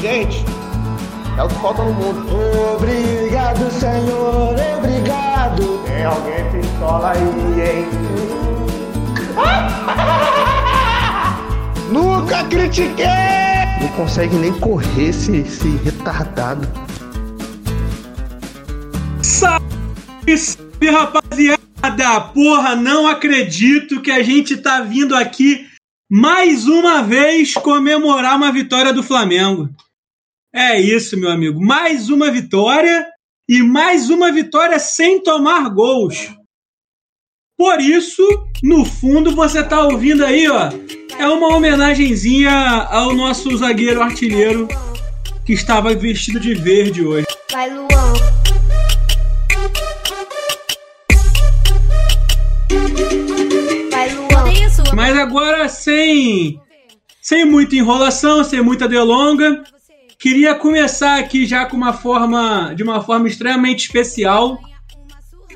Gente, é o que falta no mundo. Obrigado, Senhor, obrigado. Tem alguém pistola aí, hein? Nunca critiquei! Não consegue nem correr esse, esse retardado. Salve, salve, rapaziada! Porra, não acredito que a gente tá vindo aqui mais uma vez comemorar uma vitória do Flamengo. É isso, meu amigo. Mais uma vitória e mais uma vitória sem tomar gols. Por isso, no fundo, você tá ouvindo aí, ó. É uma homenagenzinha ao nosso zagueiro artilheiro que estava vestido de verde hoje. Vai, Luan. Vai, Luan. Mas agora, sem, sem muita enrolação, sem muita delonga, queria começar aqui já com uma forma, de uma forma extremamente especial.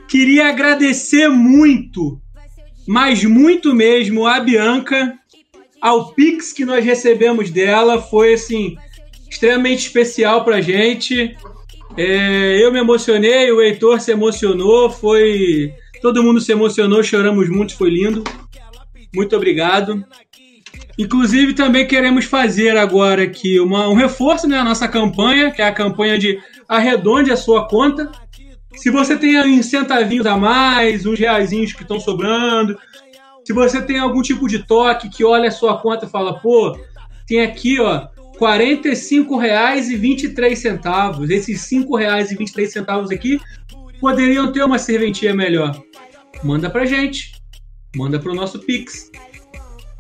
Queria agradecer muito, mas muito mesmo, a Bianca, ao Pix que nós recebemos dela. Foi assim, extremamente especial pra gente. É, eu me emocionei, o Heitor se emocionou, foi. Todo mundo se emocionou, choramos muito, foi lindo. Muito obrigado. Inclusive, também queremos fazer agora aqui uma, um reforço na né, nossa campanha, que é a campanha de arredonde a sua conta. Se você tem uns centavinhos a mais, uns reaisinhos que estão sobrando, se você tem algum tipo de toque que olha a sua conta e fala, pô, tem aqui, ó, R$ 45,23. Esses R$ 5,23 aqui poderiam ter uma serventia melhor. Manda pra gente. Manda pro nosso Pix.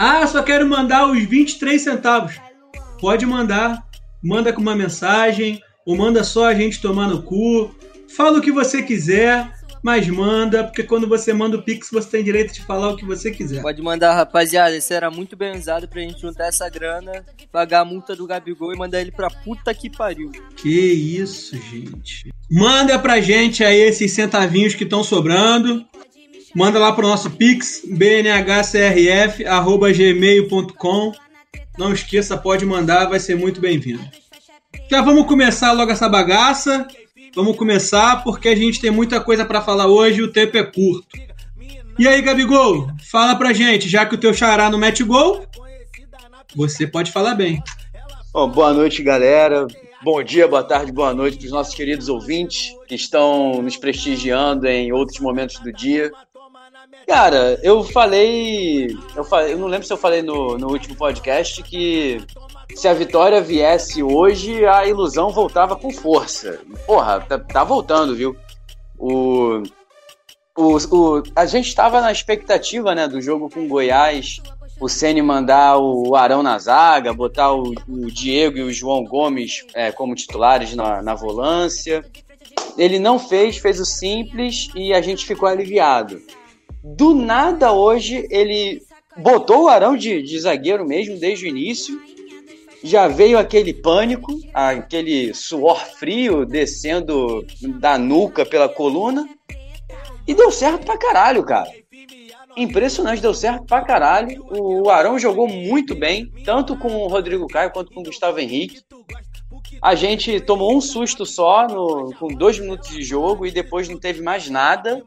Ah, só quero mandar os 23 centavos. Pode mandar. Manda com uma mensagem. Ou manda só a gente tomar no cu. Fala o que você quiser mas manda, porque quando você manda o Pix, você tem direito de falar o que você quiser. Pode mandar, rapaziada. Esse era muito bem usado pra gente juntar essa grana, pagar a multa do Gabigol e mandar ele pra puta que pariu. Que isso, gente. Manda pra gente aí esses centavinhos que estão sobrando. Manda lá pro nosso Pix, bnhcrf.gmail.com. Não esqueça, pode mandar, vai ser muito bem-vindo. Já vamos começar logo essa bagaça. Vamos começar porque a gente tem muita coisa para falar hoje e o tempo é curto. E aí, Gabigol, fala pra gente, já que o teu xará não mete gol, você pode falar bem. Bom, boa noite, galera. Bom dia, boa tarde, boa noite para os nossos queridos ouvintes que estão nos prestigiando em outros momentos do dia. Cara, eu falei. Eu, falei, eu não lembro se eu falei no, no último podcast que se a vitória viesse hoje, a ilusão voltava com força. Porra, tá, tá voltando, viu? O, o, o, a gente estava na expectativa né, do jogo com o Goiás, o Ceni mandar o Arão na zaga, botar o, o Diego e o João Gomes é, como titulares na, na volância. Ele não fez, fez o simples e a gente ficou aliviado. Do nada hoje ele botou o Arão de, de zagueiro mesmo desde o início já veio aquele pânico, aquele suor frio descendo da nuca pela coluna. E deu certo pra caralho, cara. Impressionante, deu certo pra caralho. O Arão jogou muito bem, tanto com o Rodrigo Caio quanto com o Gustavo Henrique. A gente tomou um susto só no, com dois minutos de jogo e depois não teve mais nada.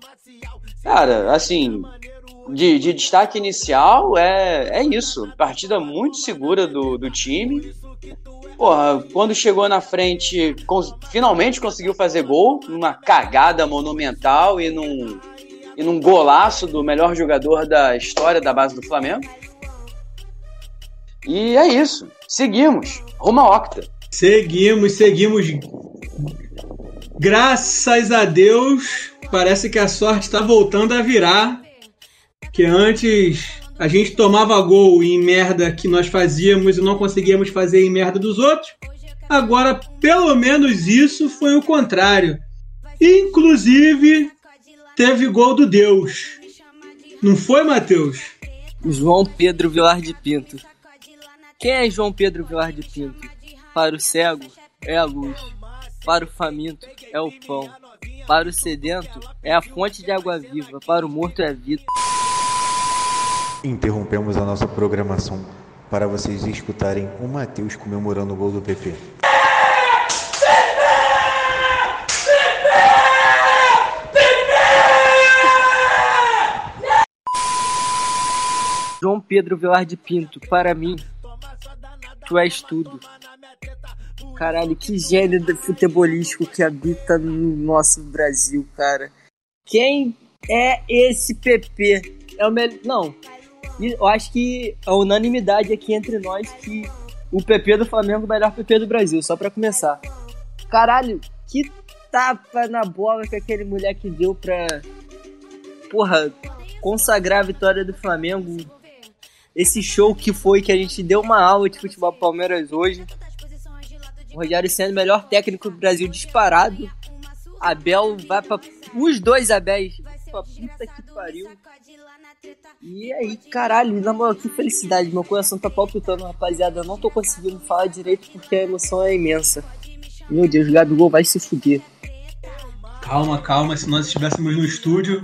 Cara, assim, de, de destaque inicial é, é isso. Partida muito segura do, do time. Porra, quando chegou na frente, finalmente conseguiu fazer gol, numa cagada monumental e num, e num golaço do melhor jogador da história da base do Flamengo. E é isso. Seguimos. Rumo a Octa. Seguimos, seguimos. Graças a Deus, parece que a sorte está voltando a virar que antes a gente tomava gol em merda que nós fazíamos e não conseguíamos fazer em merda dos outros. Agora, pelo menos isso foi o contrário. Inclusive, teve gol do Deus. Não foi, Matheus? João Pedro Vilar de Pinto. Quem é João Pedro Vilar de Pinto? Para o cego é a luz, para o faminto é o pão, para o sedento é a fonte de água viva, para o morto é a vida. Interrompemos a nossa programação para vocês escutarem o Matheus comemorando o gol do PP. João Pedro Velar de Pinto, para mim, tu és tudo. Caralho, que gênio futebolístico que habita no nosso Brasil, cara. Quem é esse PP? É o melhor. Não. Eu acho que a unanimidade aqui entre nós que o PP do Flamengo é o melhor PP do Brasil, só para começar. Caralho, que tapa na bola que aquele moleque deu pra. Porra, consagrar a vitória do Flamengo. Esse show que foi que a gente deu uma aula de futebol Palmeiras hoje. O Rogério sendo o melhor técnico do Brasil disparado. Abel vai pra. Os dois Abéis. Pra puta que pariu. E aí, caralho, na moral, que felicidade. Meu coração tá palpitando, rapaziada. Eu não tô conseguindo falar direito porque a emoção é imensa. Meu Deus, o Gabigol vai se fuder. Calma, calma. Se nós estivéssemos no estúdio,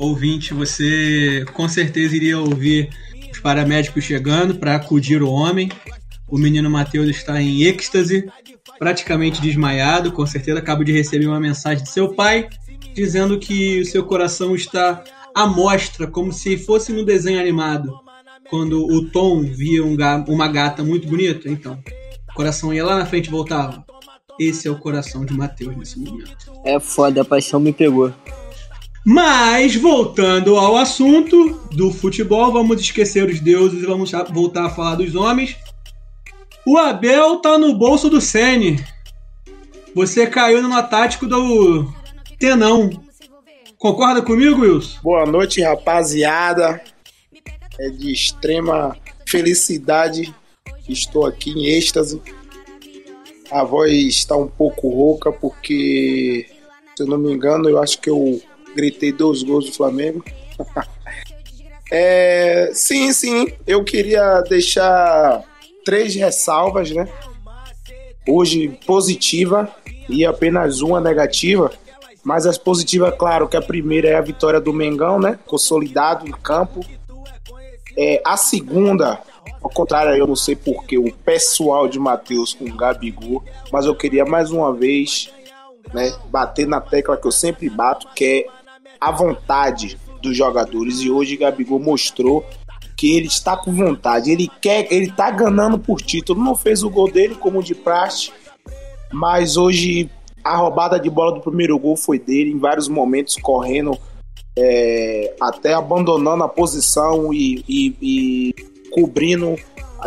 ouvinte, você com certeza iria ouvir os paramédicos chegando para acudir o homem. O menino Matheus está em êxtase, praticamente desmaiado. Com certeza acabo de receber uma mensagem de seu pai dizendo que o seu coração está à mostra, como se fosse no desenho animado. Quando o Tom via um uma gata muito bonita, então o coração ia lá na frente e voltava. Esse é o coração de Matheus nesse momento. É foda, a paixão me pegou. Mas, voltando ao assunto do futebol, vamos esquecer os deuses e vamos voltar a falar dos homens. O Abel tá no bolso do Sene. Você caiu no tático do Tenão. Concorda comigo, Wilson? Boa noite, rapaziada. É de extrema felicidade. Estou aqui em êxtase. A voz está um pouco rouca porque, se eu não me engano, eu acho que eu gritei dois gols do Flamengo. é, sim, sim, eu queria deixar três ressalvas, né? Hoje positiva e apenas uma negativa. Mas as positivas, claro, que a primeira é a vitória do Mengão, né? Consolidado em campo. É, a segunda, ao contrário, eu não sei porque o pessoal de Matheus com Gabigol, mas eu queria mais uma vez né, bater na tecla que eu sempre bato, que é a vontade dos jogadores. E hoje Gabigol mostrou que ele está com vontade, ele quer, ele está ganhando por título. Não fez o gol dele como de praxe, mas hoje a roubada de bola do primeiro gol foi dele em vários momentos correndo é, até abandonando a posição e, e, e, cobrindo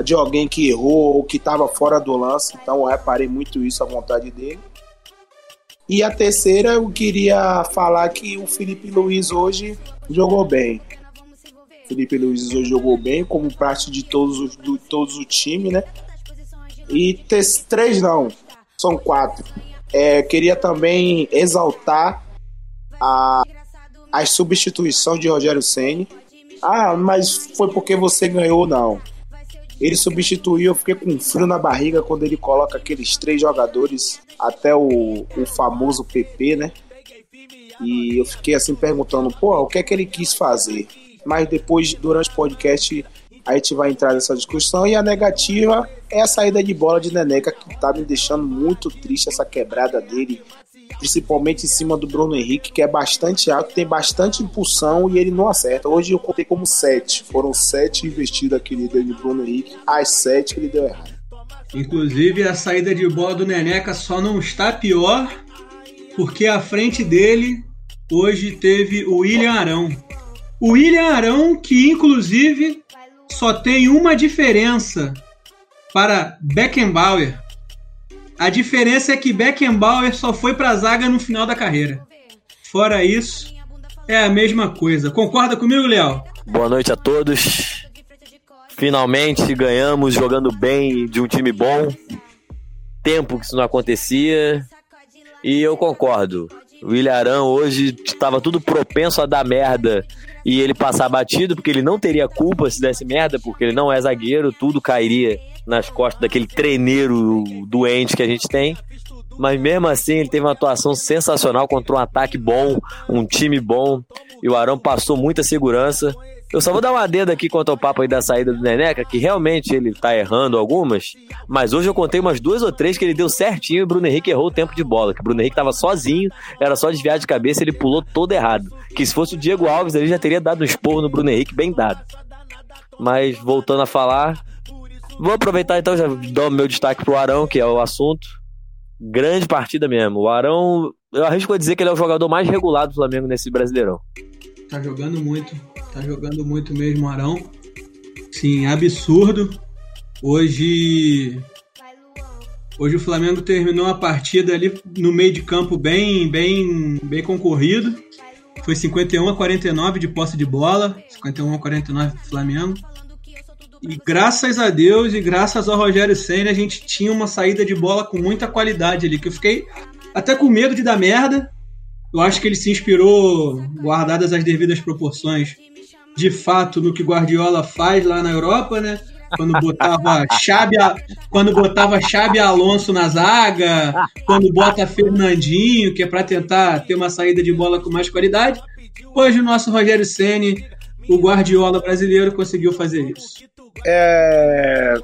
de alguém que errou ou que estava fora do lance. Então eu reparei muito isso, a vontade dele. E a terceira, eu queria falar que o Felipe Luiz hoje jogou bem. Felipe Luiz hoje jogou bem, como parte de todos os, do, todos o time, né? E três não, são quatro. É, queria também exaltar a, a substituição de Rogério Ceni. Ah, mas foi porque você ganhou, não. Ele substituiu, eu fiquei com frio na barriga quando ele coloca aqueles três jogadores, até o, o famoso PP, né? E eu fiquei assim perguntando, pô, o que é que ele quis fazer? Mas depois, durante o podcast, a gente vai entrar nessa discussão. E a negativa é a saída de bola de Neneca, que tá me deixando muito triste essa quebrada dele, principalmente em cima do Bruno Henrique, que é bastante alto, tem bastante impulsão e ele não acerta. Hoje eu contei como sete. Foram sete investidas que ele deu de Bruno Henrique, as sete que ele deu errado. Inclusive, a saída de bola do Neneca só não está pior porque à frente dele hoje teve o William Arão. O William Arão, que inclusive só tem uma diferença para Beckenbauer. A diferença é que Beckenbauer só foi para a zaga no final da carreira. Fora isso, é a mesma coisa. Concorda comigo, Léo? Boa noite a todos. Finalmente ganhamos jogando bem de um time bom. Tempo que isso não acontecia. E eu concordo. O Ilharão hoje estava tudo propenso a dar merda e ele passar batido, porque ele não teria culpa se desse merda, porque ele não é zagueiro, tudo cairia nas costas daquele treineiro doente que a gente tem. Mas mesmo assim, ele teve uma atuação sensacional contra um ataque bom, um time bom, e o Arão passou muita segurança. Eu só vou dar uma adenda aqui quanto ao papo aí da saída do Neneca, que realmente ele tá errando algumas, mas hoje eu contei umas duas ou três que ele deu certinho e o Bruno Henrique errou o tempo de bola, que o Bruno Henrique tava sozinho, era só desviar de cabeça, ele pulou todo errado. Que se fosse o Diego Alves, ele já teria dado um esporro no Bruno Henrique bem dado. Mas voltando a falar, vou aproveitar então, já dou meu destaque pro Arão, que é o assunto. Grande partida mesmo. O Arão, eu arrisco a dizer que ele é o jogador mais regular do Flamengo nesse Brasileirão. Tá jogando muito, tá jogando muito mesmo Arão. Sim, absurdo. Hoje Hoje o Flamengo terminou a partida ali no meio de campo bem, bem, bem concorrido. Foi 51 a 49 de posse de bola, 51 a 49 do Flamengo. E graças a Deus e graças ao Rogério Senna a gente tinha uma saída de bola com muita qualidade ali, que eu fiquei até com medo de dar merda. Eu acho que ele se inspirou, guardadas as devidas proporções, de fato no que Guardiola faz lá na Europa, né? quando botava Xabi, quando botava Xabi Alonso na zaga, quando bota Fernandinho, que é para tentar ter uma saída de bola com mais qualidade. Hoje o nosso Rogério Ceni, o Guardiola brasileiro, conseguiu fazer isso. É,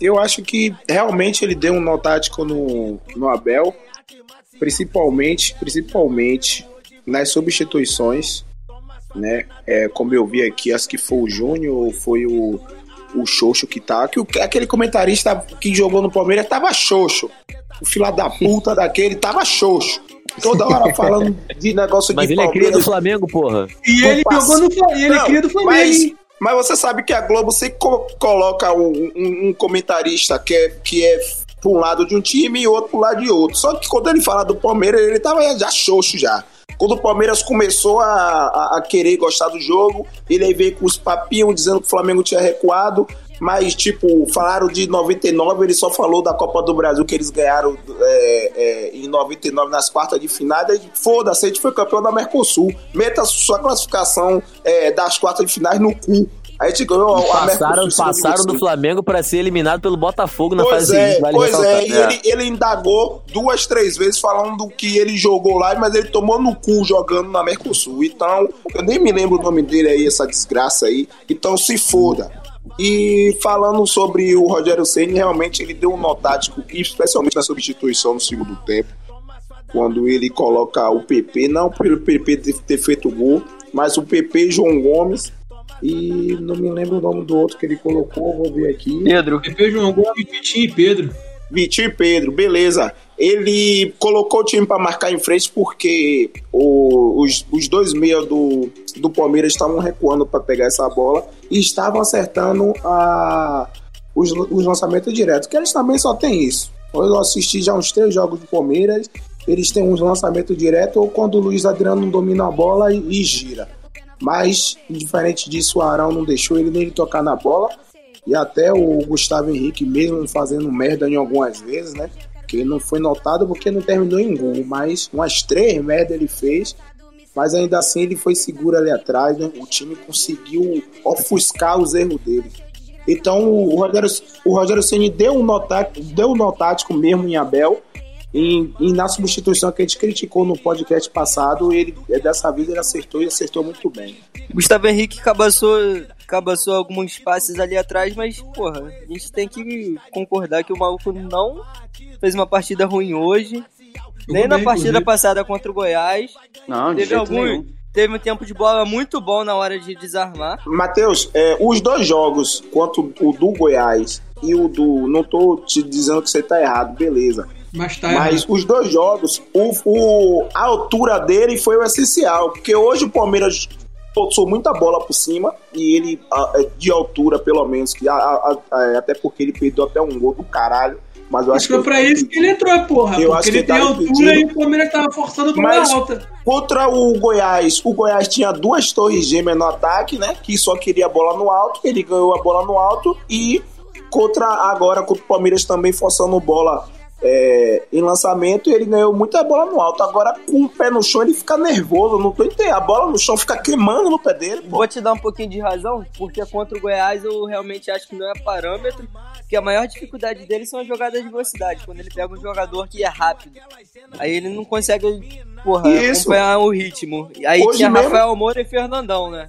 eu acho que realmente ele deu um nó tático no, no Abel, principalmente, principalmente nas substituições, né? É, como eu vi aqui, acho que foi o Júnior, foi o o Xoxo que tá. Que o, aquele comentarista que jogou no Palmeiras tava Xoxo. O filho da puta daquele tava Xoxo. Toda hora falando de negócio mas de ele Palmeiras. Mas ele é cria do Flamengo, porra. E ele jogou no Flamengo. Ele é cria do Flamengo. Mas, mas você sabe que a Globo sempre coloca um, um, um comentarista que é, que é pra um lado de um time e outro pro lado de outro. Só que quando ele fala do Palmeiras, ele tava já xoxo já. Quando o Palmeiras começou a, a, a querer gostar do jogo, ele aí veio com os papinhos dizendo que o Flamengo tinha recuado mas, tipo, falaram de 99, ele só falou da Copa do Brasil que eles ganharam é, é, em 99 nas quartas de final. Foda-se, a gente foi campeão da Mercosul. Meta sua classificação é, das quartas de finais no cu. A gente ganhou passaram, a Mercosul. Passaram do Flamengo para ser eliminado pelo Botafogo na pois fase é, seguinte. pois é, e ele, ele indagou duas, três vezes falando que ele jogou lá, mas ele tomou no cu jogando na Mercosul. Então, eu nem me lembro o nome dele aí, essa desgraça aí. Então, se foda. E falando sobre o Rogério Ceni, realmente ele deu um nó tático, especialmente na substituição no segundo tempo, quando ele coloca o PP, não pelo PP ter feito gol, mas o PP João Gomes e não me lembro o nome do outro que ele colocou, vou ver aqui. Pedro. PP João Gomes, Vitinho e Pedro. Vitinho e Pedro, beleza. Ele colocou o time para marcar em frente porque o, os, os dois meias do, do Palmeiras estavam recuando para pegar essa bola e estavam acertando a, os, os lançamentos diretos, que eles também só têm isso. Eu assisti já uns três jogos do Palmeiras, eles têm uns lançamentos diretos ou quando o Luiz Adriano domina a bola e, e gira. Mas, diferente disso, o Arão não deixou ele nem tocar na bola. E até o Gustavo Henrique, mesmo fazendo merda em algumas vezes, né? Que não foi notado porque não terminou em gol, mas umas três merda ele fez. Mas ainda assim ele foi seguro ali atrás, né? O time conseguiu ofuscar os erros dele. Então o Rogério, o Rogério Ceni deu um um notático mesmo em Abel. E, e, na substituição que a gente criticou no podcast passado, ele dessa vez ele acertou e acertou muito bem. Gustavo Henrique cabaçou cabaçou alguns passes ali atrás, mas, porra, a gente tem que concordar que o maluco não fez uma partida ruim hoje. nem na partida passada contra o Goiás. Não, teve algum. Nenhum. Teve um tempo de bola muito bom na hora de desarmar. Matheus, é, os dois jogos, quanto o do Goiás e o do. Não tô te dizendo que você tá errado, beleza. Mas, tá Mas os dois jogos, o, o, a altura dele foi o essencial. Porque hoje o Palmeiras forçou muita bola por cima e ele, é, de altura, pelo menos, que até porque ele perdeu até um gol do caralho. Mas eu acho, que foi pra isso que ele entrou, porra. Eu porque ele, ele tem altura impedido. e o Palmeiras tava forçando bola alta. Contra o Goiás, o Goiás tinha duas torres gêmeas no ataque, né? Que só queria a bola no alto, ele ganhou a bola no alto e contra agora contra o Palmeiras também forçando bola é, em lançamento ele ganhou muita bola no alto. Agora, com o pé no chão, ele fica nervoso. Não tô entendendo. A bola no chão fica queimando no pé dele. Pô. Vou te dar um pouquinho de razão, porque contra o Goiás eu realmente acho que não é parâmetro. Porque a maior dificuldade dele são as jogadas de velocidade. Quando ele pega um jogador que é rápido, aí ele não consegue porra, acompanhar o ritmo. Aí Hoje tinha mesmo... Rafael Moura e Fernandão, né?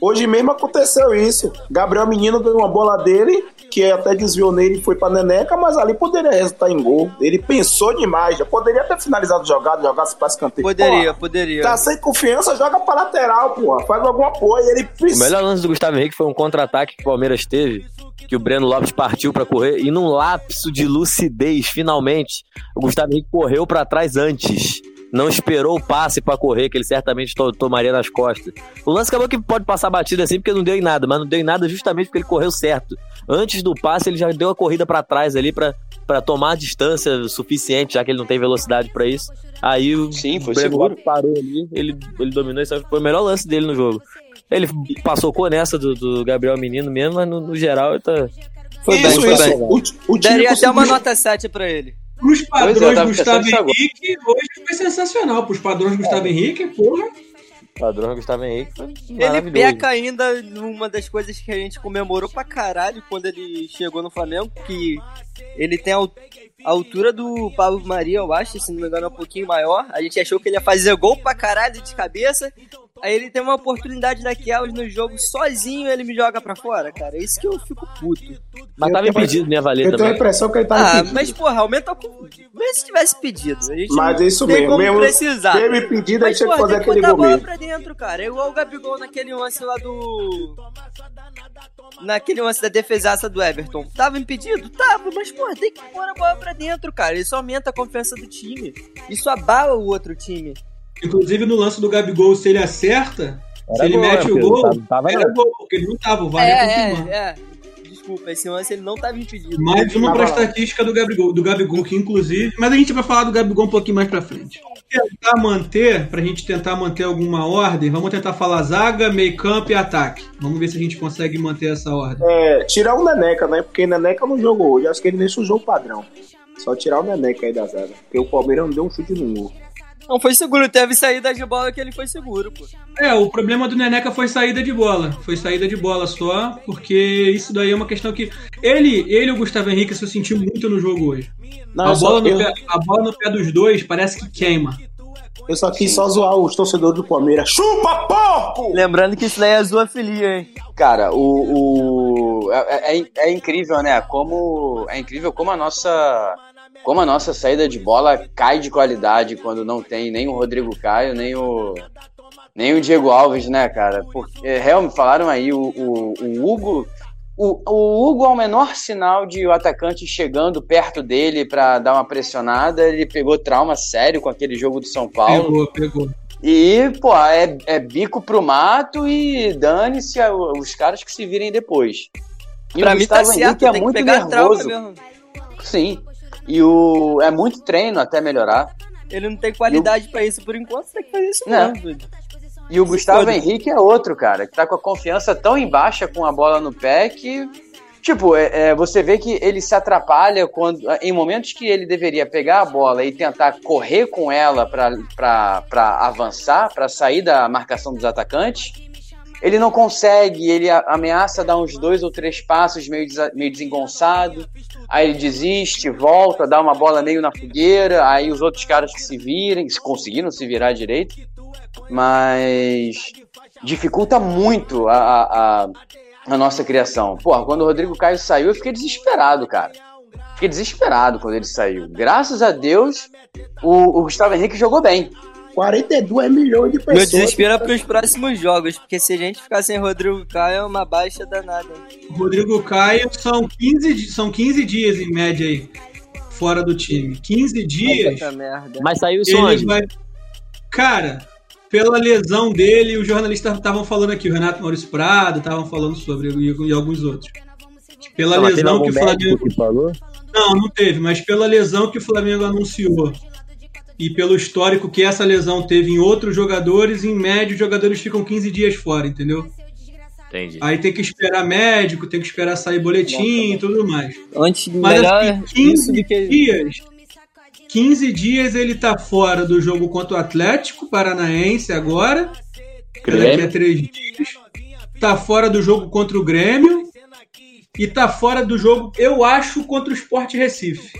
Hoje mesmo aconteceu isso. Gabriel Menino ganhou uma bola dele, que até desviou nele e foi pra Neneca, mas ali poderia resultar em gol. Ele pensou demais, já poderia ter finalizado o jogado, jogasse pra escanteio. Poderia, Porra, poderia. Tá sem confiança, joga pra lateral, porra. Faz algum apoio. Ele O precisa. melhor lance do Gustavo Henrique foi um contra-ataque que o Palmeiras teve, que o Breno Lopes partiu pra correr e num lapso de lucidez, finalmente, o Gustavo Henrique correu pra trás antes. Não esperou o passe pra correr, que ele certamente to- tomaria nas costas. O lance acabou que pode passar batida assim, porque não deu em nada, mas não deu em nada justamente porque ele correu certo. Antes do passe, ele já deu a corrida pra trás ali pra pra tomar a distância suficiente, já que ele não tem velocidade pra isso. Aí o Sim, foi seguro. Parou ali, ele, ele dominou, isso foi o melhor lance dele no jogo. Ele passou com nessa do, do Gabriel Menino mesmo, mas no, no geral ele tá. Foi bem, isso, foi isso. bem. O, o Daria até uma nota 7 pra ele. Pros padrões Pois é, tava Gustavo. Henrique, hoje foi sensacional. Pros padrões Gustavo Henrique, porra. Padrão Gustavo Henrique foi Ele peca ainda numa das coisas que a gente comemorou pra caralho quando ele chegou no Flamengo, que ele tem a altura do Pablo Maria, eu acho, se não me engano, é um pouquinho maior. A gente achou que ele ia fazer gol pra caralho de cabeça. Aí ele tem uma oportunidade daquelas no jogo sozinho ele me joga pra fora, cara. É isso que eu fico puto. Mas Eu tava impedido minha valer Eu tenho a impressão que ele tá Ah, impedido. mas porra, aumenta com. Mesmo se tivesse pedido. A gente Mas isso tem mesmo, mesmo- precisar. Aí Mas, tinha que porra, fazer tem que aquele a gol bola mesmo. pra dentro, cara. É igual o Gabigol naquele lance lá do. Naquele lance da defesaça do Everton. Tava impedido? Tava, mas, porra, tem que pôr a bola pra dentro, cara. Isso aumenta a confiança do time. Isso abala o outro time. Inclusive no lance do Gabigol, se ele acerta, se Era ele gol, mete né, o Pedro? gol, Tava- tava era não. gol, porque ele não tava, o VAR é, é, é. Desculpa, esse lance ele não tava impedido. Mais uma pra lá. estatística do Gabigol, do Gabigol, que inclusive. Mas a gente vai falar do Gabigol um pouquinho mais pra frente. Tentar manter, pra gente tentar manter alguma ordem, vamos tentar falar zaga, meio campo e ataque. Vamos ver se a gente consegue manter essa ordem. É, tirar o Neneca, né? Porque Neneca não jogou hoje. Acho que ele nem sujou o padrão. Só tirar o Neneca aí da zaga. Porque o Palmeiras não deu um chute no gol. Não foi seguro, teve saída de bola que ele foi seguro, pô. É, o problema do Neneca foi saída de bola. Foi saída de bola só, porque isso daí é uma questão que. Ele, ele e o Gustavo Henrique se sentiu muito no jogo hoje. Não, a, bola no eu, pé, a bola no pé dos dois parece que queima. eu só quis só zoar os torcedores do Palmeiras. Chupa, porco! Lembrando que isso daí é zoofilia, hein? Cara, o, o é, é- é incrível, né? Como é incrível como a nossa como a nossa saída de bola cai de qualidade quando não tem nem o Rodrigo Caio, nem o nem o Diego Alves, né, cara? Porque realmente falaram aí o, o, o Hugo o, o Hugo é o menor sinal de o atacante chegando perto dele pra dar uma pressionada. Ele pegou trauma sério com aquele jogo do São Paulo. Pegou, pegou. E, pô, é, é bico pro mato e dane-se os caras que se virem depois. E pra o mim tá certo, Henrique é tem que muito pegar trauma nervoso. mesmo. Sim. E o é muito treino até melhorar. Ele não tem qualidade pra isso por enquanto, você tem que fazer isso Não. E o Gustavo. Henrique é outro, cara, que tá com a confiança tão em baixa com a bola no pé que. Tipo, é, é, você vê que ele se atrapalha quando. Em momentos que ele deveria pegar a bola e tentar correr com ela para avançar, para sair da marcação dos atacantes, ele não consegue, ele ameaça dar uns dois ou três passos meio, meio desengonçado, aí ele desiste, volta, dá uma bola meio na fogueira, aí os outros caras que se virem, se conseguiram se virar direito, mas dificulta muito a, a, a- nossa criação. Porra, quando o Rodrigo Caio saiu, eu fiquei desesperado, cara. Fiquei desesperado quando ele saiu. Graças a Deus, o, o Gustavo Henrique jogou bem. 42 milhões de Meu pessoas. desespero é pros próximos jogos, porque se a gente ficar sem Rodrigo Caio é uma baixa danada. Rodrigo Caio são 15, di- são 15 dias em média aí, fora do time. 15 dias, Puta merda. Mas saiu isso ele onde? vai. Cara, pela lesão dele, os jornalistas estavam falando aqui, o Renato Maurício Prado estavam falando sobre e, e alguns outros. Pela Não, lesão que o Flamengo. que falou? Não, não teve, mas pela lesão que o Flamengo anunciou. E pelo histórico que essa lesão teve em outros jogadores, em média os jogadores ficam 15 dias fora, entendeu? Entendi. Aí tem que esperar médico, tem que esperar sair boletim e tudo mais. Antes, Mas melhor assim, isso 15 do que... dias. 15 dias ele tá fora do jogo contra o Atlético Paranaense agora. que Daqui a Grêmio. três dias. Tá fora do jogo contra o Grêmio. E tá fora do jogo, eu acho, contra o Sport Recife.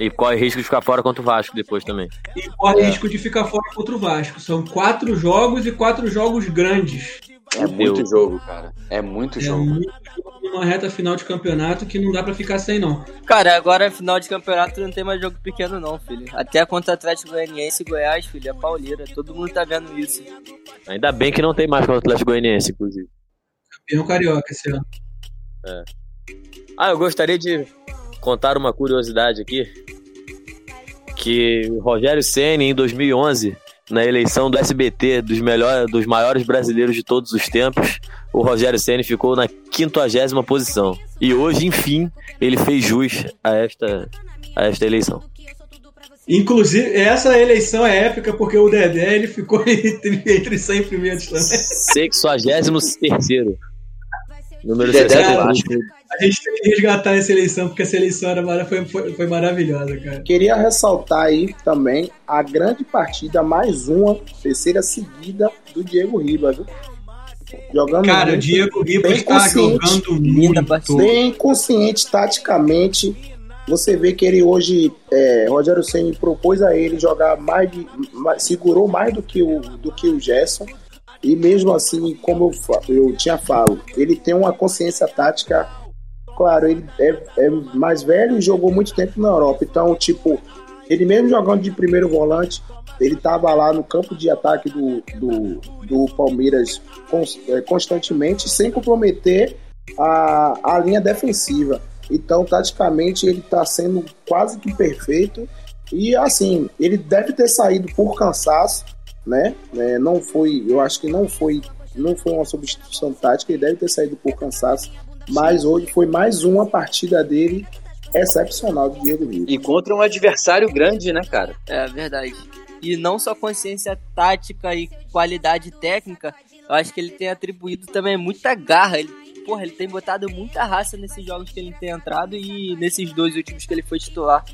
E corre risco de ficar fora contra o Vasco depois também. E corre risco de ficar fora contra o Vasco. São quatro jogos e quatro jogos grandes. É muito jogo, cara. É muito É jogo. muito jogo numa reta final de campeonato que não dá pra ficar sem, não. Cara, agora final de campeonato não tem mais jogo pequeno não, filho. Até contra Atlético Goianiense e Goiás, filho, é pauleira. Todo mundo tá vendo isso. Ainda bem que não tem mais contra o Atlético Goianiense, inclusive. Campeão carioca esse ano. Ah, eu gostaria de contar uma curiosidade aqui. Que o Rogério Ceni em 2011, na eleição do SBT dos, melhor, dos maiores brasileiros de todos os tempos, o Rogério Ceni ficou na 50 posição. E hoje, enfim, ele fez jus a esta, a esta eleição. Inclusive, essa eleição é épica porque o Dedé ele ficou entre, entre 100 primeiros também. 63 Número Dedé 63. A gente tem que resgatar essa eleição porque essa eleição era, mara- foi, foi, foi maravilhosa, cara. Queria ressaltar aí também a grande partida, mais uma, terceira seguida do Diego Ribas. viu? Jogando Cara, o muito, Diego Ribas bem tá consciente. jogando muito. bem consciente taticamente. Você vê que ele hoje, é, Rogério Ceni propôs a ele jogar mais, de, mais- segurou mais do que o do que o Gerson. E mesmo assim, como eu, eu tinha falo, ele tem uma consciência tática. Claro, ele é, é mais velho e jogou muito tempo na Europa. Então, tipo, ele mesmo jogando de primeiro volante, ele estava lá no campo de ataque do, do, do Palmeiras é, constantemente, sem comprometer a, a linha defensiva. Então, taticamente, ele está sendo quase que perfeito. E assim, ele deve ter saído por cansaço, né? É, não foi, eu acho que não foi, não foi uma substituição tática, ele deve ter saído por cansaço. Mas hoje foi mais uma partida dele excepcional do Diego Ribas. E contra um adversário grande, né, cara? É verdade. E não só consciência tática e qualidade técnica, eu acho que ele tem atribuído também muita garra. Ele, porra, ele tem botado muita raça nesses jogos que ele tem entrado e nesses dois últimos que ele foi titular.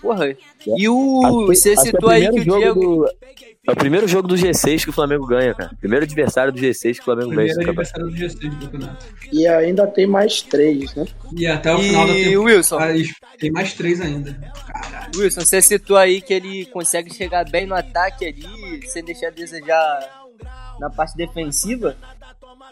Porra. E o. Você é citou aí que primeiro o jogo Diego. do- É o primeiro jogo do G6 que o Flamengo ganha, cara. Primeiro adversário do G6 que o Flamengo ganha. Primeiro aniversário do G6 do campeonato. E ainda tem mais três, né? E até o final da E temporada. o Wilson. Tem mais três ainda. Wilson, você citou aí que ele consegue chegar bem no ataque ali, sem deixar a desejar na parte defensiva.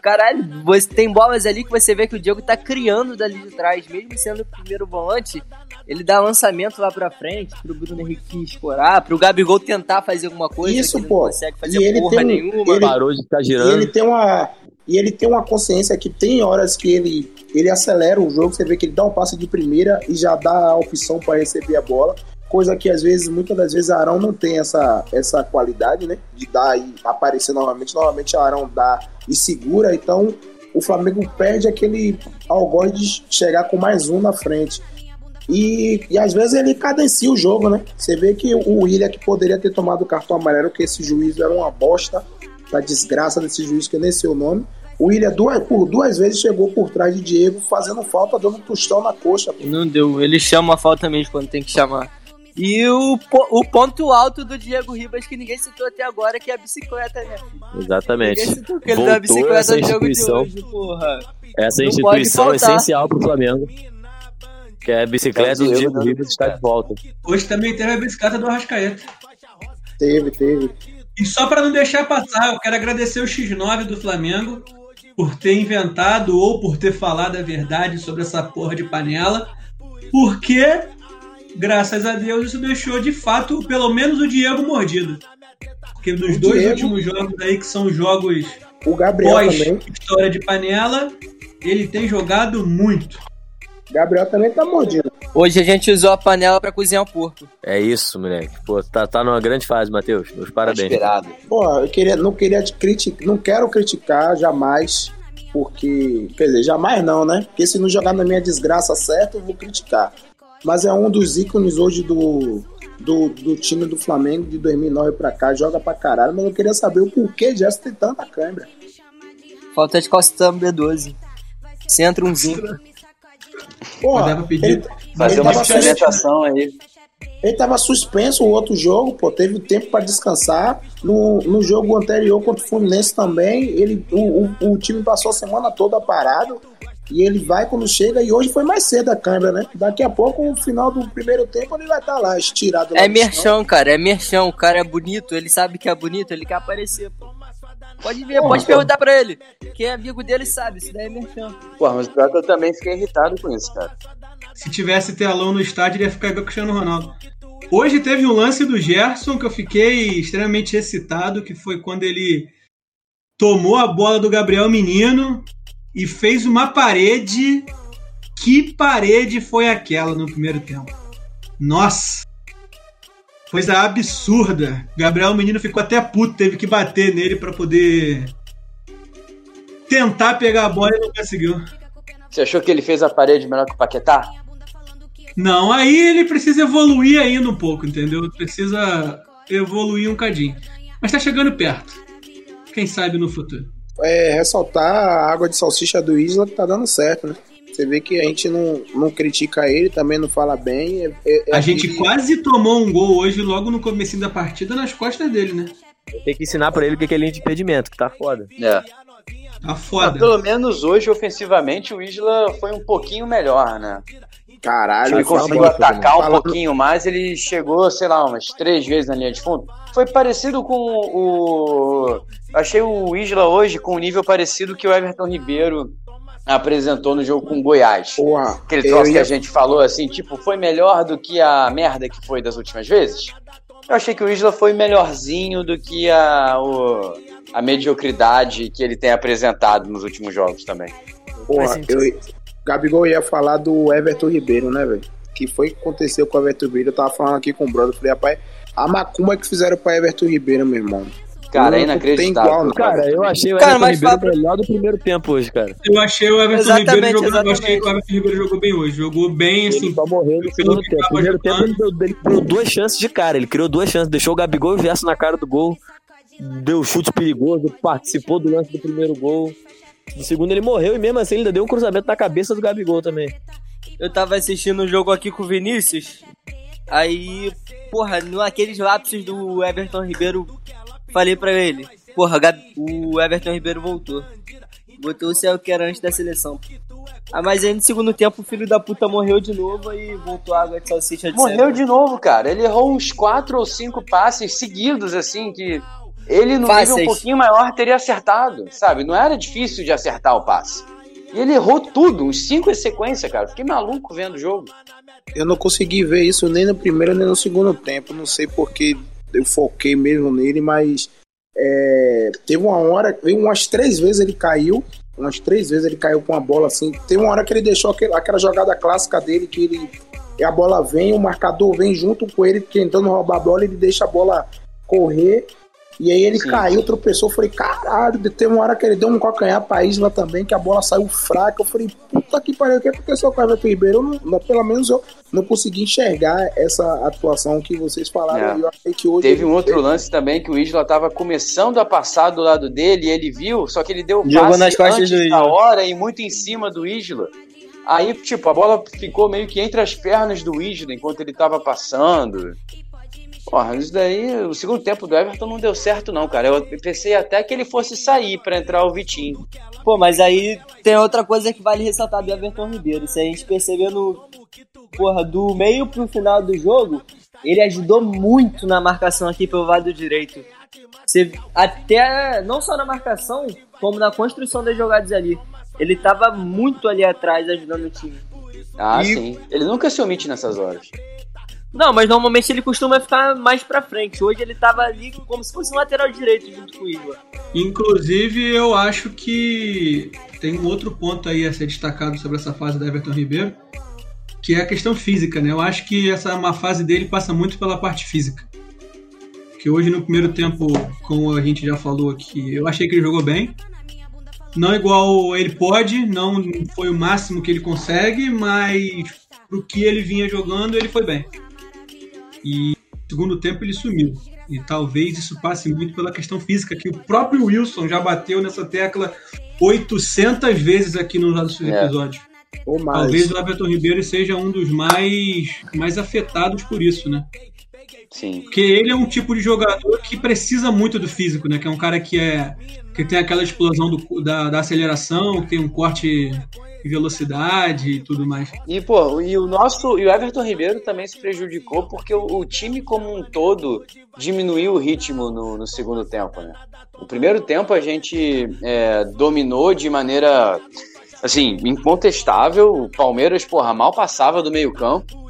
Caralho, você tem bolas ali que você vê que o Diego tá criando dali de trás, mesmo sendo o primeiro volante, ele dá lançamento lá pra frente, pro Bruno Henrique escorar, pro Gabigol tentar fazer alguma coisa Isso, pô. não consegue fazer E ele porra tem um- nenhuma. ele- Parou de ficar E girando. ele tem uma e ele tem uma consciência que tem horas que ele ele acelera o jogo, você vê que ele dá um passe de primeira e já dá a opção para receber a bola, coisa que às vezes muitas das vezes Arão não tem essa essa qualidade, né, de dar e aparecer novamente, novamente Arão dá e segura, então o Flamengo perde aquele algoz de chegar com mais um na frente. E, e às vezes ele cadencia o jogo, né? Você vê que o William que poderia ter tomado o cartão amarelo, que esse juiz era uma bosta, da desgraça desse juiz que nem sei o nome. O William duas, por duas vezes chegou por trás de Diego, fazendo falta, dando um tostão na coxa. pô. Não deu, ele chama a falta mesmo quando tem que chamar. E o, o ponto alto do Diego Ribas que ninguém citou até agora, que é a bicicleta, né? Exatamente. Ninguém citou que ele deu a bicicleta essa no jogo de instituição. hoje, porra. Essa Não instituição faltar. essencial pro Flamengo. Que é a bicicleta do Diego Diego dando Ribas está de volta. Hoje também teve a bicicleta do Arrascaeta. Teve, teve. E só para não deixar passar, eu quero agradecer o X9 do Flamengo por ter inventado ou por ter falado a verdade sobre essa porra de panela, porque, graças a Deus, isso deixou de fato, pelo menos o Diego mordido. Porque nos O dois Diego- últimos jogos aí, que são jogos O Gabriel pós também. história de panela, ele tem jogado muito. Gabriel também tá mordido. Hoje a gente usou a panela pra cozinhar o porco. É isso, moleque. Pô, tá, tá numa grande fase, Matheus. Meus Tá parabéns. esperado. Pô, eu queria, não queria te criticar, não quero criticar jamais, porque, quer dizer, jamais não, né? Porque se não jogar na minha desgraça certa, eu vou criticar. Mas é um dos ícones hoje do, do, do time do Flamengo de 2009 pra cá, joga pra caralho, mas eu queria saber o porquê Gerson tem tanta câimbra. Falta de calcitano B12. Centro umzinho. Dá pra pedir- ele, Fazer ele uma tava experimentação aí. Ele tava suspenso o outro jogo, pô, teve tempo para descansar. No, no jogo anterior contra o Fluminense também, ele, o, o, o time passou a semana toda parado. E ele vai quando chega, e hoje foi mais cedo a câmera, né? Daqui a pouco, no final do primeiro tempo, ele vai estar lá, estirado. lá É merchão, cara. É merchão. O cara é bonito. Ele sabe que é bonito. Ele quer aparecer, pô. Pode ver, pode perguntar pra ele. Quem é amigo dele sabe, isso daí é merchan. Pô, mas pior que eu também fiquei irritado com isso, cara. Se tivesse telão no estádio, ele ia ficar igual o Cristiano Ronaldo. Hoje teve um lance do Gerson que eu fiquei extremamente excitado, que foi quando ele tomou a bola do Gabriel Menino e fez uma parede. Que parede foi aquela no primeiro tempo? Nossa! Coisa absurda. Gabriel Menino ficou até puto, teve que bater nele para poder tentar pegar a bola e não conseguiu. Você achou que ele fez a parede melhor que o Paquetá? Não, aí ele precisa evoluir ainda um pouco, entendeu? Precisa evoluir um cadinho. Mas tá chegando perto. Quem sabe no futuro. É, ressaltar a água de salsicha do Isla que tá dando certo, né? Você vê que a gente não, não critica ele, também não fala bem. É, é, é A gente quase tomou um gol hoje, logo no começo da partida, nas costas dele, né? Tem que ensinar pra ele o que é linha de impedimento, que tá foda. É. Tá Mas foda. pelo menos hoje, ofensivamente, o Isla foi um pouquinho melhor, né? Caralho, Ele conseguiu atacar um pouquinho mais, ele chegou, sei lá, umas três vezes na linha de fundo. Foi parecido com o. Achei o Isla hoje com um nível parecido que o Everton Ribeiro apresentou no jogo com o Goiás. Porra, Aquele troço que ia- a gente falou assim, tipo, foi melhor do que a merda que foi das últimas vezes? Eu achei que o Isla foi melhorzinho do que a, o- a mediocridade que ele tem apresentado nos últimos jogos também. Porra, eu, Gabigol ia falar do Everton Ribeiro, né, velho? Que foi que aconteceu com o Everton Ribeiro. Eu tava falando aqui com o brother. Falei, rapaz, a macumba que fizeram pra Everton Ribeiro, meu irmão. Cara, é inacreditável. igual, não. Cara, eu achei o Cara, Everton Ribeiro Fábio- melhor do primeiro tempo hoje, cara. Eu achei o Everton Exatamente, Ribeiro jogando. Eu achei que o exatamente. Everton Ribeiro jogou bem hoje. Jogou bem, Ele assim. só morreu no segundo que tempo. primeiro tempo ele, deu, ele criou duas chances de cara. Ele criou duas chances. Deixou o Gabigol e o Gerson na cara do gol. Deu chute perigoso, participou do lance do primeiro gol. No segundo ele morreu e mesmo assim ele ainda deu um cruzamento na cabeça do Gabigol também. Eu tava assistindo um jogo aqui com o Vinícius. Aí, porra, naqueles lapsos do Everton Ribeiro, falei pra ele: Porra, o Everton Ribeiro voltou. Botou o céu que era antes da seleção. Ah, mas aí no segundo tempo o filho da puta morreu de novo e voltou a água de salsicha de Morreu de novo, cara. Ele errou uns quatro ou cinco passes seguidos, assim, que ele no nível um pouquinho maior teria acertado, sabe? Não era difícil de acertar o passe. E ele errou tudo, uns cinco em sequência, cara. Fiquei maluco vendo o jogo. Eu não consegui ver isso nem no primeiro nem no segundo tempo. Não sei porque eu foquei mesmo nele, mas é, teve uma hora, umas três vezes ele caiu. Umas três vezes ele caiu com a bola assim. Teve uma hora que ele deixou aquele- aquela jogada clássica dele que ele. E a bola vem, o marcador vem junto com ele, tentando roubar a bola, ele deixa a bola correr. E aí ele Sim. caiu, tropeçou. Eu falei, caralho, teve uma hora que ele deu um calcanhar pra Isla também, que a bola saiu fraca. Eu falei, puta que pariu, o que aconteceu com o Everton Ribeiro? Eu não- pelo menos eu não consegui enxergar essa atuação que vocês falaram. É. E eu achei que hoje. Teve um outro lance também que o Isla tava começando a passar do lado dele e ele viu, só que ele deu o Jogou passe nas costas antes do da hora e muito em cima do Isla. Aí, tipo, a bola ficou meio que entre as pernas do Isla enquanto ele tava passando. Porra, isso daí, o segundo tempo do Everton não deu certo não, cara. Eu pensei até que ele fosse sair pra entrar o Vitinho. Pô, mas aí tem outra coisa que vale ressaltar do Everton Ribeiro. Se a gente perceber no. Porra, do meio pro final do jogo, ele ajudou muito na marcação aqui pelo lado direito. Você, até não só na marcação, como na construção das jogadas ali. Ele tava muito ali atrás ajudando o time. Ah, E- sim. Ele nunca se omite nessas horas. Não, mas normalmente ele costuma ficar mais pra frente. Hoje ele tava ali como se fosse um lateral direito junto com o Isla. Inclusive, eu acho que tem um outro ponto aí a ser destacado sobre essa fase da Everton Ribeiro, que é a questão física, né? Eu acho que essa uma fase dele passa muito pela parte física. Que hoje no primeiro tempo, como a gente já falou aqui, eu achei que ele jogou bem. Não igual ele pode, não foi o máximo que ele consegue, mas pro que ele vinha jogando, ele foi bem. E no segundo tempo ele sumiu. E talvez isso passe muito pela questão física, que o próprio Wilson já bateu nessa tecla 800 vezes aqui nos nossos É. episódios. Ou mais. Talvez o Everton Ribeiro seja um dos mais, mais afetados por isso, né? Sim. Porque ele é um tipo de jogador que precisa muito do físico, né? Que é um cara que é que tem aquela explosão do- da, da aceleração, que tem um corte velocidade e tudo mais. E, pô, e o nosso. E o Everton Ribeiro também se prejudicou porque o, o time como um todo diminuiu o ritmo no, no, segundo tempo, né? No primeiro tempo a gente é, dominou de maneira assim, incontestável. O Palmeiras, porra, mal passava do meio-campo.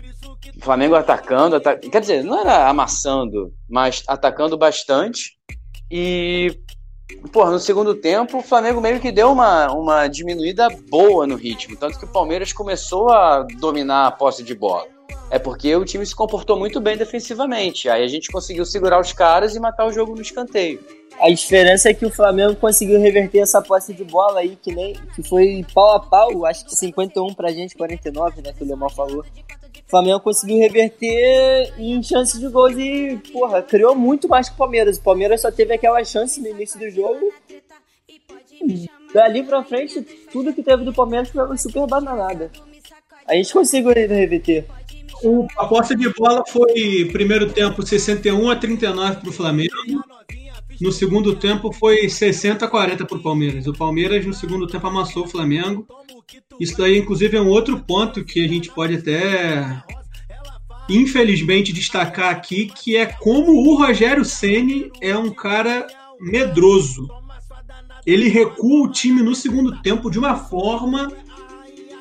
O Flamengo atacando, quer dizer, não era amassando, mas atacando bastante. E Porra, no segundo tempo, o Flamengo meio que deu uma, uma diminuída boa no ritmo, tanto que o Palmeiras começou a dominar a posse de bola. É porque o time se comportou muito bem defensivamente. Aí a gente conseguiu segurar os caras e matar o jogo no escanteio. A diferença é que o Flamengo conseguiu reverter essa posse de bola aí, que nem que foi pau a pau, acho que 51 pra gente, 49, né, que o Lemão falou. Flamengo conseguiu reverter em chances de gols e, porra, criou muito mais que o Palmeiras. O Palmeiras só teve aquela chance no início do jogo. Dali pra frente, tudo que teve do Palmeiras foi uma super bananada. A gente conseguiu reverter. A posse de bola foi, primeiro tempo, 61 a 39 pro Flamengo. No segundo tempo foi 60 a 40 pro Palmeiras. O Palmeiras, no segundo tempo, amassou o Flamengo. Isso daí, inclusive, é um outro ponto que a gente pode até, infelizmente, destacar aqui, que é como o Rogério Ceni é um cara medroso. Ele recua o time no segundo tempo de uma forma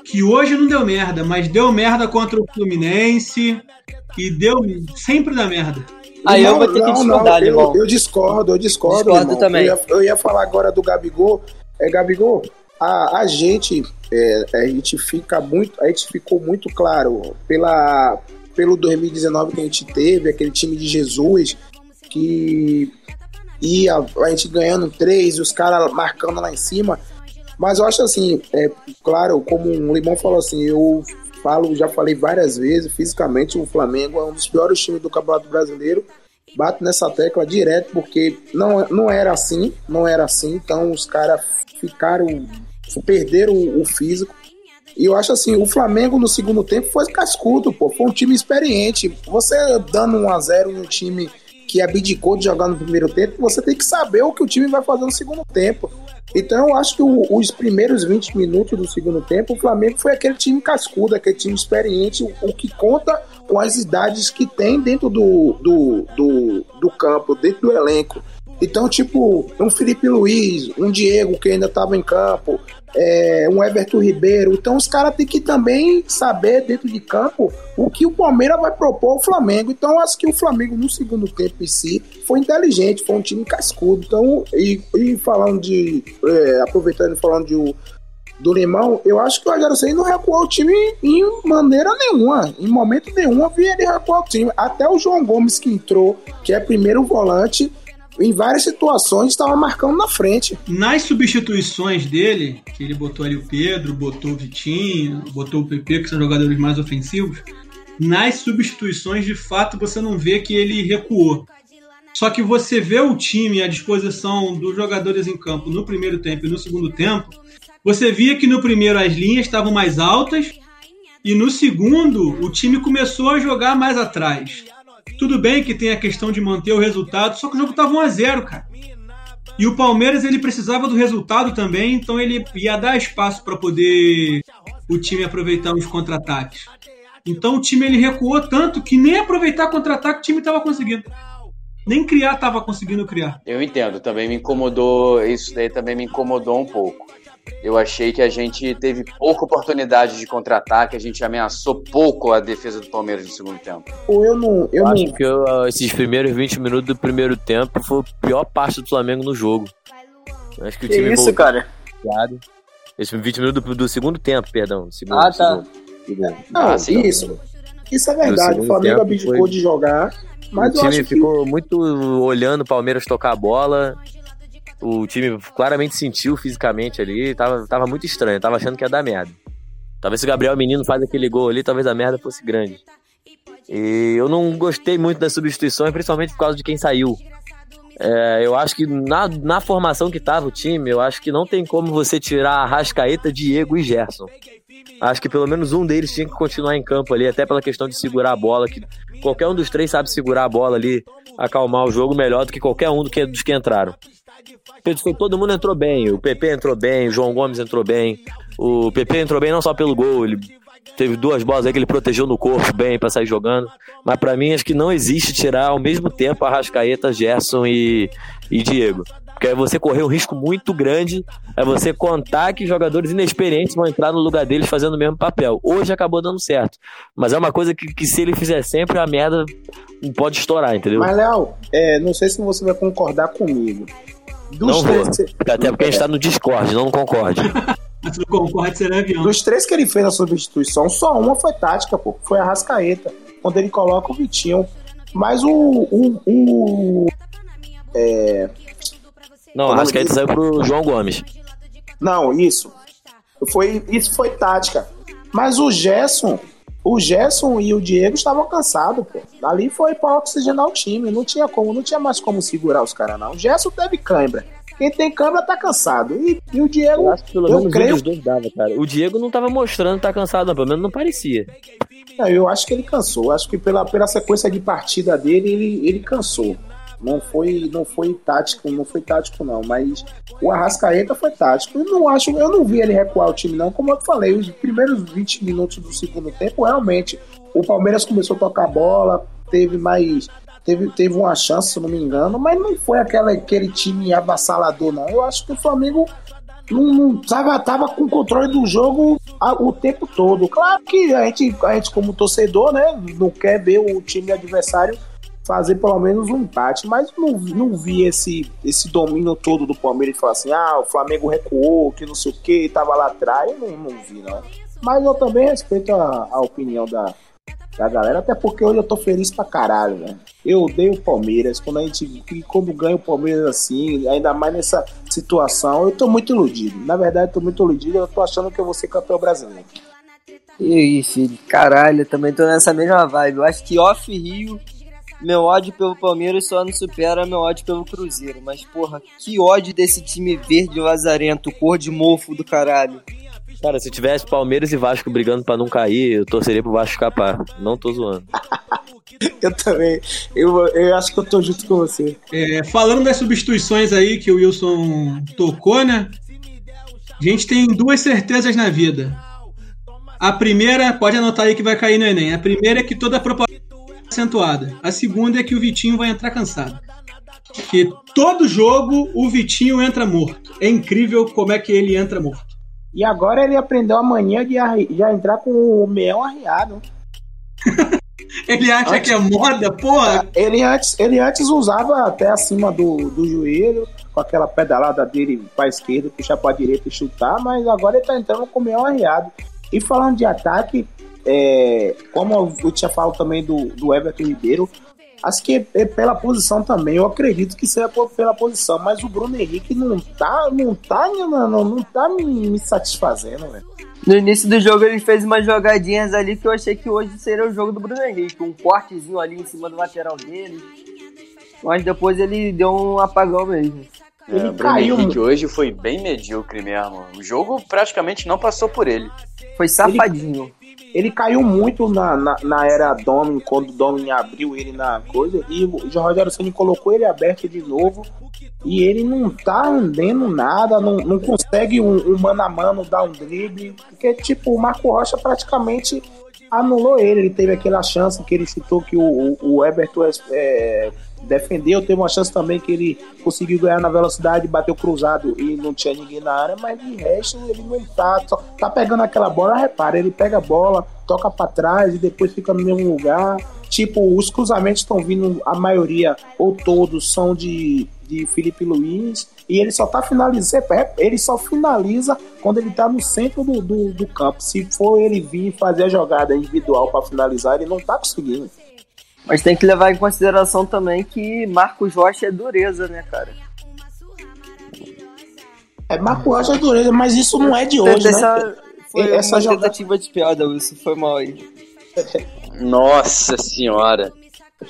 que hoje não deu merda, mas deu merda contra o Fluminense e deu sempre da merda. Aí eu vou ter que discordar, não, eu, eu, discordo, eu discordo. Discordo também. Eu ia, eu ia, falar agora do Gabigol. É, Gabigol, a, a gente é, a gente fica muito, a gente ficou muito claro pela pelo 2019 que a gente teve, aquele time de Jesus que ia a gente ganhando três os caras marcando lá em cima. Mas eu acho assim, é claro, como o Limão falou assim, eu falo, já falei várias vezes, fisicamente o Flamengo é um dos piores times do Campeonato Brasileiro. Bato nessa tecla direto porque não, não era assim, não era assim, então os caras ficaram perderam o, o físico. E eu acho assim, o Flamengo no segundo tempo foi cascudo, pô. Foi um time experiente. Você dando 1 a 0 em um time que abdicou de jogar no primeiro tempo, você tem que saber o que o time vai fazer no segundo tempo. Então eu acho que o, os primeiros 20 minutos do segundo tempo, o Flamengo foi aquele time cascudo, aquele time experiente, o, o que conta com as idades que tem dentro do, do, do, do campo, dentro do elenco. Então, tipo, um Felipe Luiz, um Diego que ainda estava em campo, é, um Everton Ribeiro. Então os caras têm que também saber dentro de campo o que o Palmeiras vai propor ao Flamengo. Então acho que o Flamengo no segundo tempo em si foi inteligente, foi um time cascudo. Então, e, e falando de. É, aproveitando falando de, do Limão, eu acho que o Rogério Senna não recuou o time em maneira nenhuma. Em momento nenhum havia ele recuar o time. Até o João Gomes que entrou, que é primeiro volante, em várias situações estava marcando na frente. Nas substituições dele, que ele botou ali o Pedro, botou o Vitinho, botou o PP, que são jogadores mais ofensivos, nas substituições, de fato, você não vê que ele recuou. Só que você vê o time à disposição dos jogadores em campo no primeiro tempo e no segundo tempo, você via que no primeiro as linhas estavam mais altas e no segundo o time começou a jogar mais atrás. Tudo bem que tem a questão de manter o resultado, só que o jogo tava 1 a 0 cara. E o Palmeiras ele precisava do resultado também, então ele ia dar espaço para poder o time aproveitar os contra-ataques. Então o time ele recuou tanto que nem aproveitar contra-ataque o time estava conseguindo. Nem criar estava conseguindo criar. Eu entendo, também me incomodou, isso daí também me incomodou um pouco. Eu achei que a gente teve pouca oportunidade de contra-ataque, a gente ameaçou pouco a defesa do Palmeiras no segundo tempo. Eu não. Eu, eu não... acho que eu, esses primeiros 20 minutos do primeiro tempo foi a pior parte do Flamengo no jogo. Eu acho que o que time isso, voltou, cara? Esses 20 minutos do, do, segundo tempo, perdão. Segundo, ah, tá. Segundo. Não, ah, isso. Isso é verdade. O Flamengo abdicou foi... de jogar. Mas o time ficou que... muito olhando o Palmeiras tocar a bola o time claramente sentiu fisicamente ali, tava, tava muito estranho, tava achando que ia dar merda. Talvez se o Gabriel Menino faz aquele gol ali, talvez a merda fosse grande. E eu não gostei muito das substituições, principalmente por causa de quem saiu. É, eu acho que na, na formação que tava o time, eu acho que não tem como você tirar a Rascaeta, Diego e Gerson. Acho que pelo menos um deles tinha que continuar em campo ali, até pela questão de segurar a bola, que qualquer um dos três sabe segurar a bola ali, acalmar o jogo melhor do que qualquer um dos que entraram. Todo mundo entrou bem. O PP entrou bem, o João Gomes entrou bem. O PP entrou bem não só pelo gol, ele teve duas bolas aí que ele protegeu no corpo bem para sair jogando. Mas para mim acho que não existe tirar ao mesmo tempo a Rascaeta, Gerson e, e Diego. Porque é você correr um risco muito grande, é você contar que jogadores inexperientes vão entrar no lugar deles fazendo o mesmo papel. Hoje acabou dando certo. Mas é uma coisa que, que se ele fizer sempre, a merda pode estourar, entendeu? Mas, Léo, é, não sei se você vai concordar comigo. Dos não vou. Até porque a gente tá no Discord, não concorde. Não concorde, será avião. Dos três que ele fez a substituição, só uma foi tática, pô. Foi a Rascaeta. Quando ele coloca o Vitinho. Mas o. o, o é... Não, a Rascaeta saiu pro João Gomes. Não, isso. Foi, isso foi tática. Mas o Gerson, o Gerson e o Diego estavam cansados, pô. Ali foi para oxigenar o time. Não tinha como, não tinha mais como segurar os caras, não. O Gerson teve cãibra. Quem tem câmera tá cansado. E, e o Diego. Eu acho que pelo menos creio... um dos dois dava, cara. O Diego não tava mostrando tá cansado, não. Pelo menos não parecia. Não, eu acho que ele cansou. Acho que pela, pela sequência de partida dele, ele, ele cansou. Não foi, não foi tático, não foi tático não, mas o Arrascaeta foi tático. Eu não acho, eu não vi ele recuar o time não, como eu falei, os primeiros 20 minutos do segundo tempo, realmente, o Palmeiras começou a tocar bola, teve mais teve, teve uma chance, se não me engano, mas não foi aquela, aquele time avassalador, não. Eu acho que o Flamengo não, não tava, tava com controle do jogo a, o tempo todo. Claro que a gente, a gente, como torcedor, né, não quer ver o time adversário fazer pelo menos um empate, mas não, não vi esse, esse domínio todo do Palmeiras e falar assim: ah, o Flamengo recuou, que não sei o que, tava lá atrás. Não, não vi, não. Mas eu também respeito a, a opinião da, da galera, até porque hoje eu tô feliz pra caralho, né? Eu odeio o Palmeiras, quando a gente quando ganha o Palmeiras assim, ainda mais nessa situação, eu tô muito iludido. Na verdade, eu tô muito iludido, eu tô achando que eu vou ser campeão brasileiro. E aí, filho, caralho, também tô nessa mesma vibe. Eu acho que off Rio, meu ódio pelo Palmeiras só não supera meu ódio pelo Cruzeiro. Mas, porra, que ódio desse time verde lazarento, cor de mofo do caralho. Cara, se tivesse Palmeiras e Vasco brigando para não cair, eu torceria pro Vasco escapar. Não tô zoando. eu também. Eu, eu acho que eu tô junto com você. É, falando das substituições aí que o Wilson tocou, né? A gente tem duas certezas na vida. A primeira, pode anotar aí que vai cair no Enem. A primeira é que toda a proposta é acentuada. A segunda é que o Vitinho vai entrar cansado. Que todo jogo o Vitinho entra morto. É incrível como é que ele entra morto. E agora ele aprendeu a mania de já entrar com o meião arriado. ele acha antes, que é moda, porra? Ele antes, ele antes usava até acima do, do joelho, com aquela pedalada dele pra esquerda, puxar pra direita e chutar, mas agora ele tá entrando com o meião arriado. E falando de ataque, é, como eu tinha falado também do, do Everton Ribeiro, Acho que é pela posição também. Eu acredito que seja pela posição, mas o Bruno Henrique não tá, não tá, não, não, não tá me, me satisfazendo, velho. No início do jogo ele fez umas jogadinhas ali que eu achei que hoje seria o jogo do Bruno Henrique. Um cortezinho ali em cima do lateral dele. Mas depois ele deu um apagão mesmo. É, ele o Bruno caiu. Henrique hoje foi bem medíocre mesmo. O jogo praticamente não passou por ele. Foi safadinho. Ele ele caiu muito na, na, na era Domin, quando o Domin abriu ele na coisa, e o Rogério Ceni colocou ele aberto de novo, e ele não tá andando nada, não, não consegue um, um mano a mano dar um drible, porque tipo, o Marco Rocha praticamente anulou ele, ele teve aquela chance que ele chutou que o, o Everton é, defendeu, teve uma chance também que ele conseguiu ganhar na velocidade, bateu cruzado e não tinha ninguém na área, mas de resto ele não tá, só, tá pegando aquela bola, repara, ele pega a bola, toca para trás e depois fica no mesmo lugar. Tipo, os cruzamentos estão vindo, a maioria ou todos são de, de Felipe Luiz e ele só tá finalizando, ele só finaliza quando ele tá no centro do, do, do campo. Se for ele vir fazer a jogada individual para finalizar, ele não tá conseguindo. Mas tem que levar em consideração também que Marcos Rocha é dureza, né, cara? É, Marcos Rocha é dureza, mas isso não é de hoje, essa, né? Foi essa uma jogada... tentativa de piada, isso foi mal aí. Nossa senhora.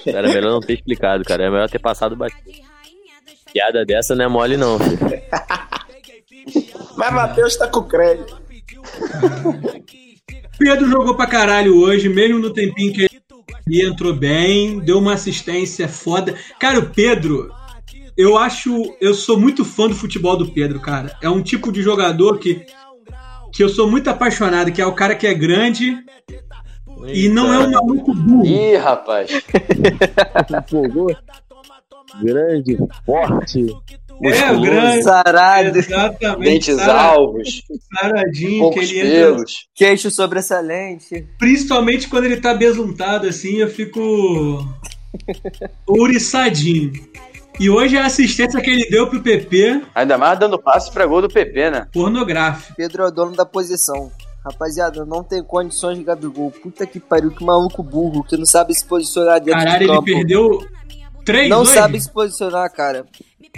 Era melhor não ter explicado, cara. É melhor ter passado bastante. Piada dessa não é mole, não, filho. Mas Matheus tá com crédito. Pedro jogou pra caralho hoje, mesmo no tempinho que ele entrou bem, deu uma assistência foda. Cara, o Pedro, eu acho. Eu sou muito fã do futebol do Pedro, cara. É um tipo de jogador que, que eu sou muito apaixonado, que é o cara que é grande e não é um maluco burro. Ih, rapaz. Grande, forte. É, o grande. Sarado, Exatamente. Dentes sara- alvos, Saradinho, que ele entra. pelos. queixo sobressalente. Principalmente quando ele tá besuntado assim, eu fico. ouriçadinho. E hoje a assistência que ele deu pro PP, Ainda mais dando passe pra gol do PP, né? pornográfico. Pedro é o dono da posição. Rapaziada, não tem condições de Gabigol. Puta que pariu, que maluco burro, que não sabe se posicionar dentro Caralho, do ele campo. perdeu três não hoje? sabe se posicionar, cara.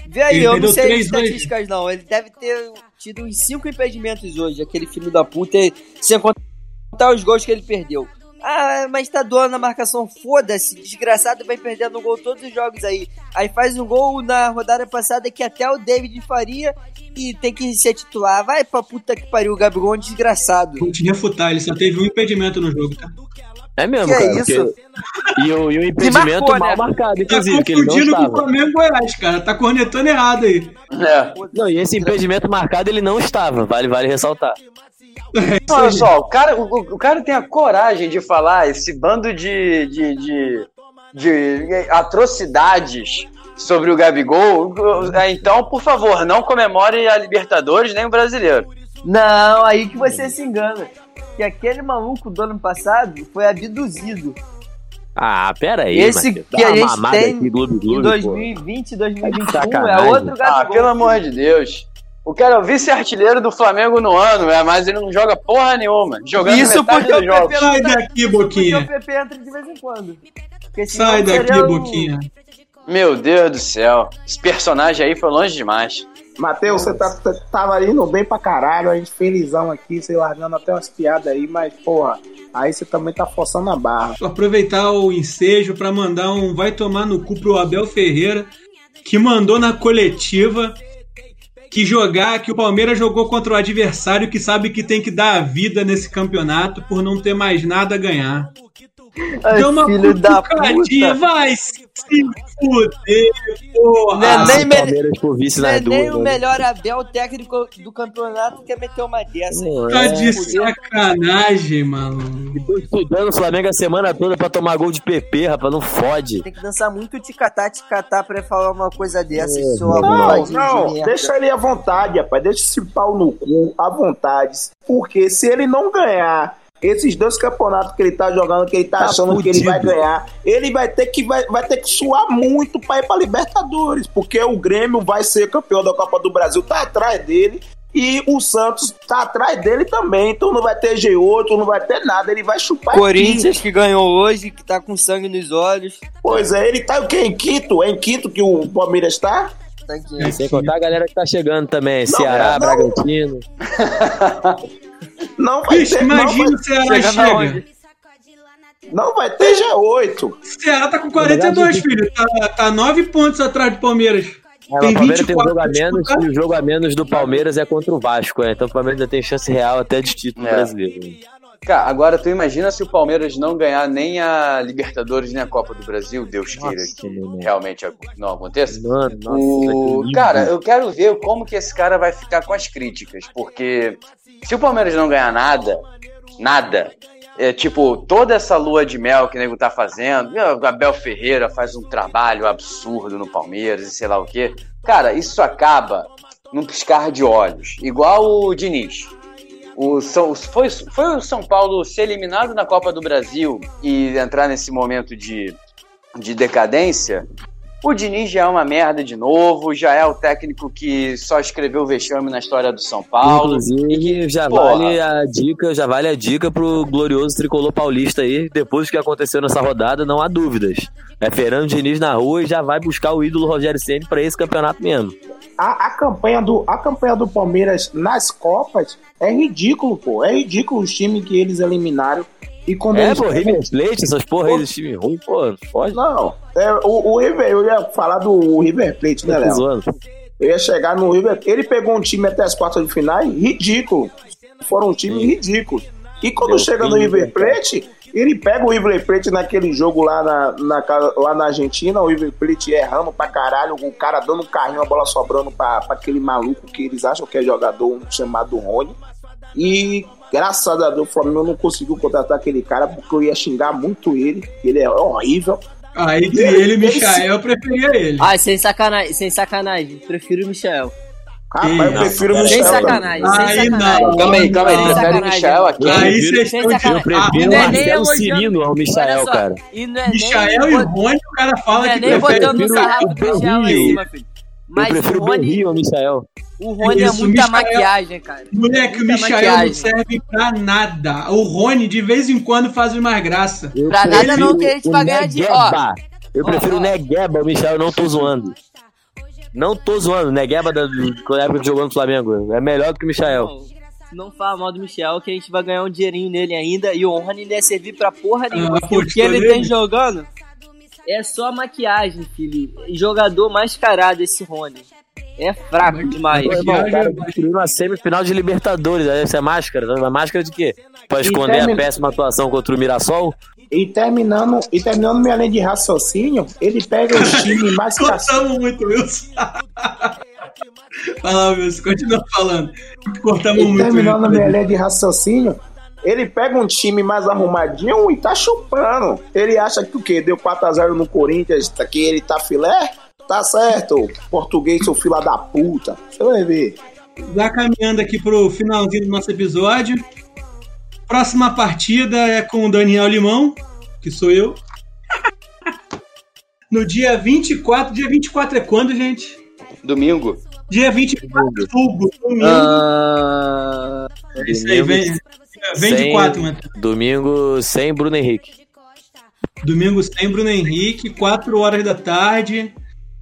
Vê aí, Ele eu não sei as três hoje. estatísticas não. Ele deve ter tido uns cinco impedimentos hoje, aquele filho da puta, sem contar os gols que ele perdeu. Ah, mas tá doando a marcação, foda-se, desgraçado vai perdendo gol todos os jogos aí. Aí faz um gol na rodada passada que até o David faria e tem que ser titular. Vai pra puta que pariu, o Gabigol é um desgraçado. Vou te refutar, ele só teve um impedimento no jogo, tá? É mesmo, Que cara. isso? porque- E o, e o impedimento marcou, mal né? marcado, Tá inclusive, que ele não confundindo com o. Flamengo Goiás, cara. Tá cornetando errado aí. É. Não, e esse impedimento marcado ele não estava, vale, vale ressaltar. Olha só, o cara, o, o cara tem a coragem de falar esse bando de, de, de, de atrocidades sobre o Gabigol. É, Então, por favor, não comemore a Libertadores nem o brasileiro. Não, aí que você se engana. Que aquele maluco do ano passado foi abduzido. Ah, pera aí, Esse Matheus. que Dá a gente tem aqui, Globo, Em Globo, pô. 2020 e 2021 é sacanagem. outro Ah, pelo amor de Deus. O cara é o vice-artilheiro do Flamengo no ano, é, mas ele não joga porra nenhuma. Jogando Isso metade porque o. PP Sai tá- daqui, Porque o Boquinha. PP entra de vez em quando. Sai daqui, o- Boquinha. Meu Deus do céu. Esse personagem aí foi longe demais. Matheus, você tá, tava indo bem pra caralho, a gente felizão aqui, sei largando até umas piadas aí, mas porra, aí você também tá forçando a barra. Vou aproveitar o ensejo pra mandar um vai tomar no cu pro Abel Ferreira, que mandou na coletiva que jogar, que o Palmeiras jogou contra o adversário que sabe que tem que dar a vida nesse campeonato por não ter mais nada a ganhar. Ai, Deu uma filho da puta. vai se fuder, porra. Não é nem me- Não é nem o né? melhor Abel técnico do campeonato que meteu uma dessa. Não Tá é. de sacanagem, mano. Tô estudando o Flamengo a semana toda pra tomar gol de PP, rapaz, não fode. Tem que dançar muito ticatá, ticatá pra falar uma coisa dessa, É, não, Não, de não, deixa ele à vontade, rapaz. Deixa esse pau no cu à vontade. Porque se ele não ganhar esses dois campeonatos que ele tá jogando, que ele tá, Tá achando que ele fudido. vai ganhar, ele vai ter que, vai, vai ter que suar muito pra ir pra Libertadores. Porque o Grêmio vai ser campeão da Copa do Brasil, tá atrás dele. E o Santos tá atrás dele também. Então não vai ter G8, não vai ter nada. Ele vai chupar Corinthians que ganhou hoje, que tá com sangue nos olhos. Pois é, ele tá o quê? Em quinto? É em quinto que o Palmeiras tá? Tá aqui. É. Sem contar a galera que tá chegando também. Não, Ceará, não. Bragantino. Não vai Bicho, ter, vai, imagina o Ceará chega. aonde? não vai ter G8. O Ceará tá com 42, filho. Tá, tá 9 pontos atrás do Palmeiras. É, Tem o Palmeiras tem um 24 jogo a menos e o jogo a menos do Palmeiras é contra o Vasco, né? Então o Palmeiras ainda tem chance real até de título É. brasileiro. Cara, agora tu imagina se o Palmeiras não ganhar nem a Libertadores nem a Copa do Brasil, Deus queira que realmente não aconteça. Mano, nossa, O... Cara, eu quero ver como que esse cara vai ficar com as críticas, porque se o Palmeiras não ganhar nada, nada, é tipo, toda essa lua de mel que o nego tá fazendo, o Abel Ferreira faz um trabalho absurdo no Palmeiras e sei lá o quê. Cara, isso acaba num piscar de olhos, igual o Diniz. O São, foi, foi o São Paulo ser eliminado na Copa do Brasil e entrar nesse momento de, de decadência. O Diniz já é uma merda de novo, já é o técnico que só escreveu vexame na história do São Paulo. Inclusive, já Porra. vale a dica, já vale a dica pro glorioso tricolor paulista aí. Depois do que aconteceu nessa rodada, não há dúvidas. É Fernando Diniz na rua e já vai buscar o ídolo Rogério Ceni para esse campeonato mesmo. A, a campanha do, a campanha do Palmeiras nas Copas é ridículo, pô. É ridículo os times que eles eliminaram. E quando É, pô, River Plate, essas porra aí, esse time ruim, pô, não pode. Não, é, o, o River, eu ia falar do River Plate, né, Léo? Eu ia chegar no River. Ele pegou um time até as quartas de final, ridículo. Foram um time ridículo. E quando chega no River Plate, ele pega o River Plate naquele jogo lá na, na lá na Argentina, o River Plate errando pra caralho, o cara dando um carrinho, a bola sobrando pra, pra aquele maluco que eles acham que é jogador um chamado Rony. E graças a Deus o Flamengo não conseguiu contratar aquele cara porque eu ia xingar muito ele, ele é horrível. Ah, entre ele e o Michael, eu preferia ele. Ah, sem sacanagem, sem sacanagem. Prefiro o Michel. Rapaz, eu Não, prefiro o Sem Michel. sacanagem, sem Aí não. sacanagem. Calma aí, calma aí. Sem Prefere o sacanagem. Michel aqui. Aí vocês Sem estão de... sacanagem. Eu prefiro o não é Marcelo Cirino ao Michael, só, cara. E não é Michael nem, e o Rony, o cara fala não é que nem prefere. botando o sarrafo o do Michel Berrio. cima, filho. Eu Mas prefiro o Rony, Berrio ao Michael. O Rony é Isso, o muita Michael- maquiagem, cara. Moleque, o Muita Michael maquiagem. não serve pra nada. O Rony, de vez em quando, faz mais graça. Eu Pra nada não que a gente o vai ganhar de- Negueba. Eu Ó, prefiro ó. o Negueba, o Michel, eu não tô zoando. Não tô zoando, Negueba da da época que jogou no Flamengo. É melhor do que o Michael. Não, fala mal do Michel, que a gente vai ganhar um dinheirinho nele ainda. E o Rony não ia servir pra porra nenhuma. Ah, porque o que ele nele? tem jogando é só maquiagem, filho. Jogador mascarado esse Rony. É fraco demais. Mas- Irmão, o cara destruiu uma semifinal de Libertadores. Aí Essa é máscara. Uma máscara de quê? Pra esconder a péssima atuação contra o Mirassol? E terminando, e terminando minha linha de raciocínio, ele pega os times mais. Cortamos muito, Wilson. Fala, Wilson, continua falando. Cortamos E muito. terminando minha linha de raciocínio, ele pega um time mais arrumadinho e tá chupando. Ele acha que o quê? Deu 4x0 no Corinthians, tá- que ele tá filé? Tá certo, português, seu fila da puta. Você vai ver. Já caminhando aqui pro finalzinho do nosso episódio. Próxima partida é com o Daniel Limão, que sou eu. No dia 24. Dia 24 é quando, gente? Domingo. Dia 24 de outubro, domingo. Ah, Isso aí, vem, vem de sem- 4, mano. Domingo sem Bruno Henrique. Domingo sem Bruno Henrique, 4 horas da tarde,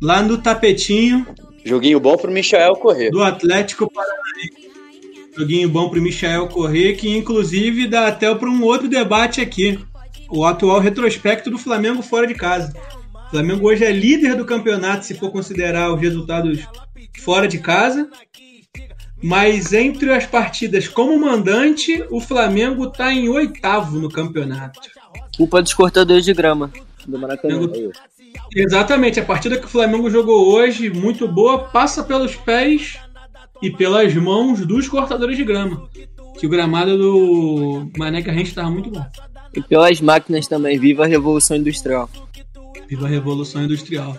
lá no tapetinho Joguinho bom pro Michael correr. do Atlético Paranaense. Joguinho bom pro Michael correr, que inclusive dá até para um outro debate aqui. O atual retrospecto do Flamengo fora de casa. O Flamengo hoje é líder do campeonato, se for considerar os resultados fora de casa. Mas entre as partidas como mandante, o Flamengo está em oitavo no campeonato. culpa dos cortadores de grama do Maracanã. Exatamente, a partida que o Flamengo jogou hoje, muito boa, passa pelos pés e pelas mãos dos cortadores de grama. Que o gramado do Mané Garrincha estava muito bom. E pelas máquinas também. Viva a Revolução Industrial. Viva a Revolução Industrial.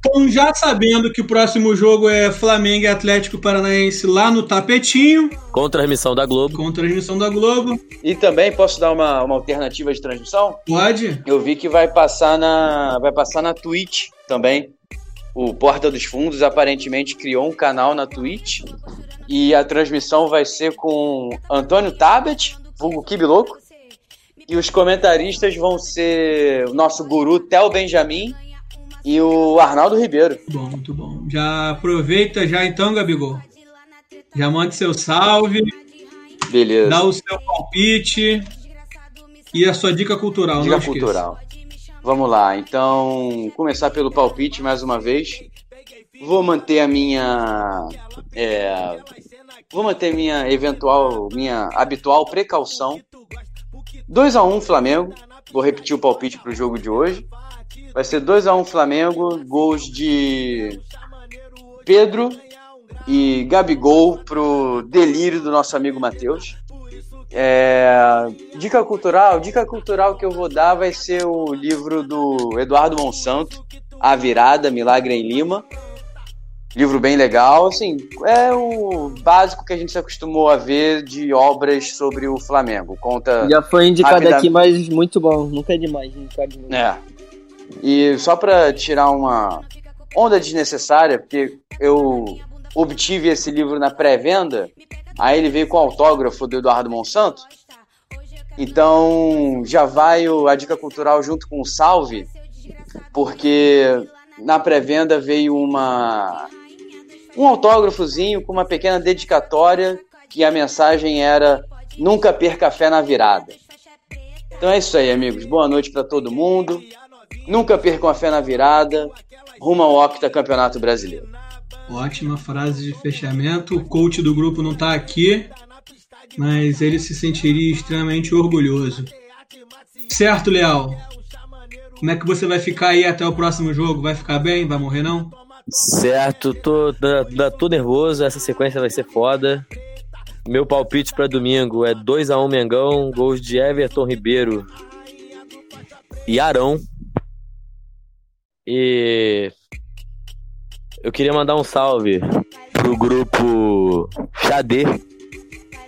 Então, já sabendo que o próximo jogo é Flamengo e Atlético Paranaense lá no Tapetinho, Com transmissão da Globo. com transmissão da Globo, E também posso dar uma, uma alternativa de transmissão? pode? Eu vi que vai passar na vai passar na Twitch também. O Porta dos Fundos aparentemente criou um canal na Twitch e a transmissão vai ser com Antônio Tabet, vulgo Kibi Louco, e os comentaristas vão ser o nosso guru Theo Benjamin e o Arnaldo Ribeiro. Muito bom, muito bom. Já aproveita já então, Gabigol. Já mande seu salve, Beleza. dá o seu palpite e a sua dica cultural. Dica cultural. Vamos lá, então, começar pelo palpite mais uma vez. Vou manter a minha. é, vou manter minha eventual, minha habitual precaução. 2 a 1 Flamengo. Vou repetir o palpite para o jogo de hoje. Vai ser 2 a 1 Flamengo, gols de Pedro e Gabigol pro delírio do nosso amigo Matheus. É, dica cultural, dica cultural que eu vou dar vai ser o livro do Eduardo Monsanto, A Virada, Milagre em Lima. Livro bem legal, assim, é o básico que a gente se acostumou a ver de obras sobre o Flamengo. Conta Já foi indicado Rapida- aqui, mas muito bom. Nunca é demais indicar de novo. É. E só pra tirar uma onda desnecessária, porque eu obtive esse livro na pré-venda, aí ele veio com autógrafo do Eduardo Monsanto. Então já vai a dica cultural junto com o salve, porque na pré-venda veio uma um autógrafozinho com uma pequena dedicatória que a mensagem era nunca perca fé na virada. Então é isso aí, amigos. Boa noite pra todo mundo. Nunca percam a fé na virada. Rumo ao Octa Campeonato Brasileiro. Ótima frase de fechamento. O coach do grupo não tá aqui, mas ele se sentiria extremamente orgulhoso. Certo, Leal? Como é que você vai ficar aí até o próximo jogo? Vai ficar bem? Vai morrer não? Certo, tô, tô, tô nervoso, essa sequência vai ser foda. Meu palpite para domingo é 2 a 1 Mengão, gols de Everton Ribeiro e Arão. E eu queria mandar um salve pro grupo Xadê.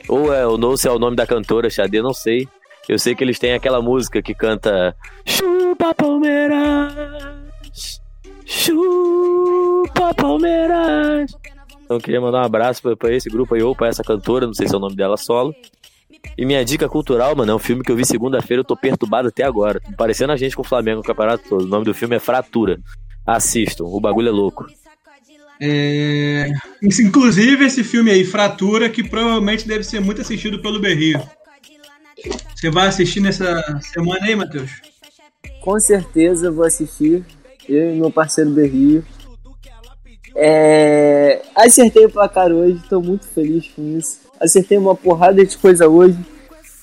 Ou é, ou não sei é o nome da cantora Xadê, não sei. Eu sei que eles têm aquela música que canta Chupa Palmeiras, Chupa Palmeiras. Então eu queria mandar um abraço pra, esse grupo aí, ou pra essa cantora, não sei se é o nome dela solo. E minha dica cultural, mano, é um filme que eu vi segunda-feira, eu tô perturbado até agora. Parecendo a gente com o Flamengo no campeonato todo. O nome do filme é Fratura. Assistam, o bagulho é louco. É... Inclusive esse filme aí, Fratura, que provavelmente deve ser muito assistido pelo Berrio. Você vai assistir nessa semana aí, Matheus? Com certeza vou assistir. Eu e meu parceiro Berrio. É... Acertei o placar hoje, tô muito feliz com isso. Acertei uma porrada de coisa hoje.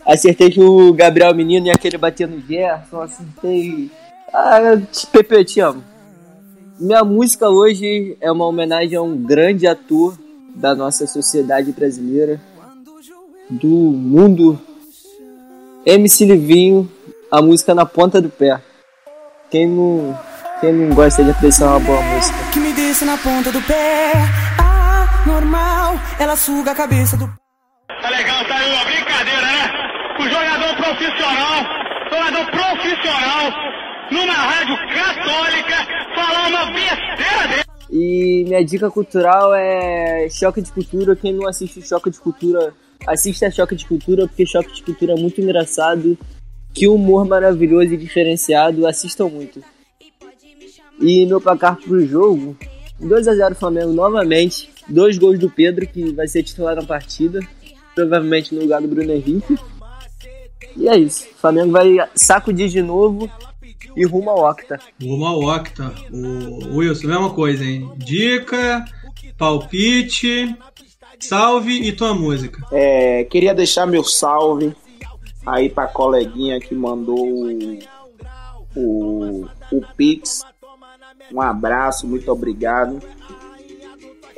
Acertei que o Gabriel Menino ia querer bater no Gerson. Acertei. Ah, Pepe, eu te amo. Minha música hoje é uma homenagem a um grande ator da nossa sociedade brasileira, do mundo. MC Livinho, a música na ponta do pé. Quem não, quem não gosta de apreciar uma boa música? Que me desce na ponta do pé. Ah, normal, ela suga a cabeça do. Tá legal, tá aí uma brincadeira, né? O jogador profissional, jogador profissional, numa rádio católica, falar uma besteira dele. E minha dica cultural é Choque de Cultura. Quem não assiste Choque de Cultura, assista Choque de Cultura, porque Choque de Cultura é muito engraçado. Que humor maravilhoso e diferenciado. Assistam muito. E meu placar pro jogo: 2 a 0 Flamengo novamente. Dois gols do Pedro, que vai ser titular na partida. Provavelmente no lugar do Bruno Henrique. E é isso. O Flamengo vai sacudir de novo e rumo ao Octa. Rumo ao Octa. O Wilson, mesma coisa, hein? Dica, palpite, salve e tua música. É, queria deixar meu salve aí pra coleguinha que mandou o, o Pix. Um abraço, muito obrigado.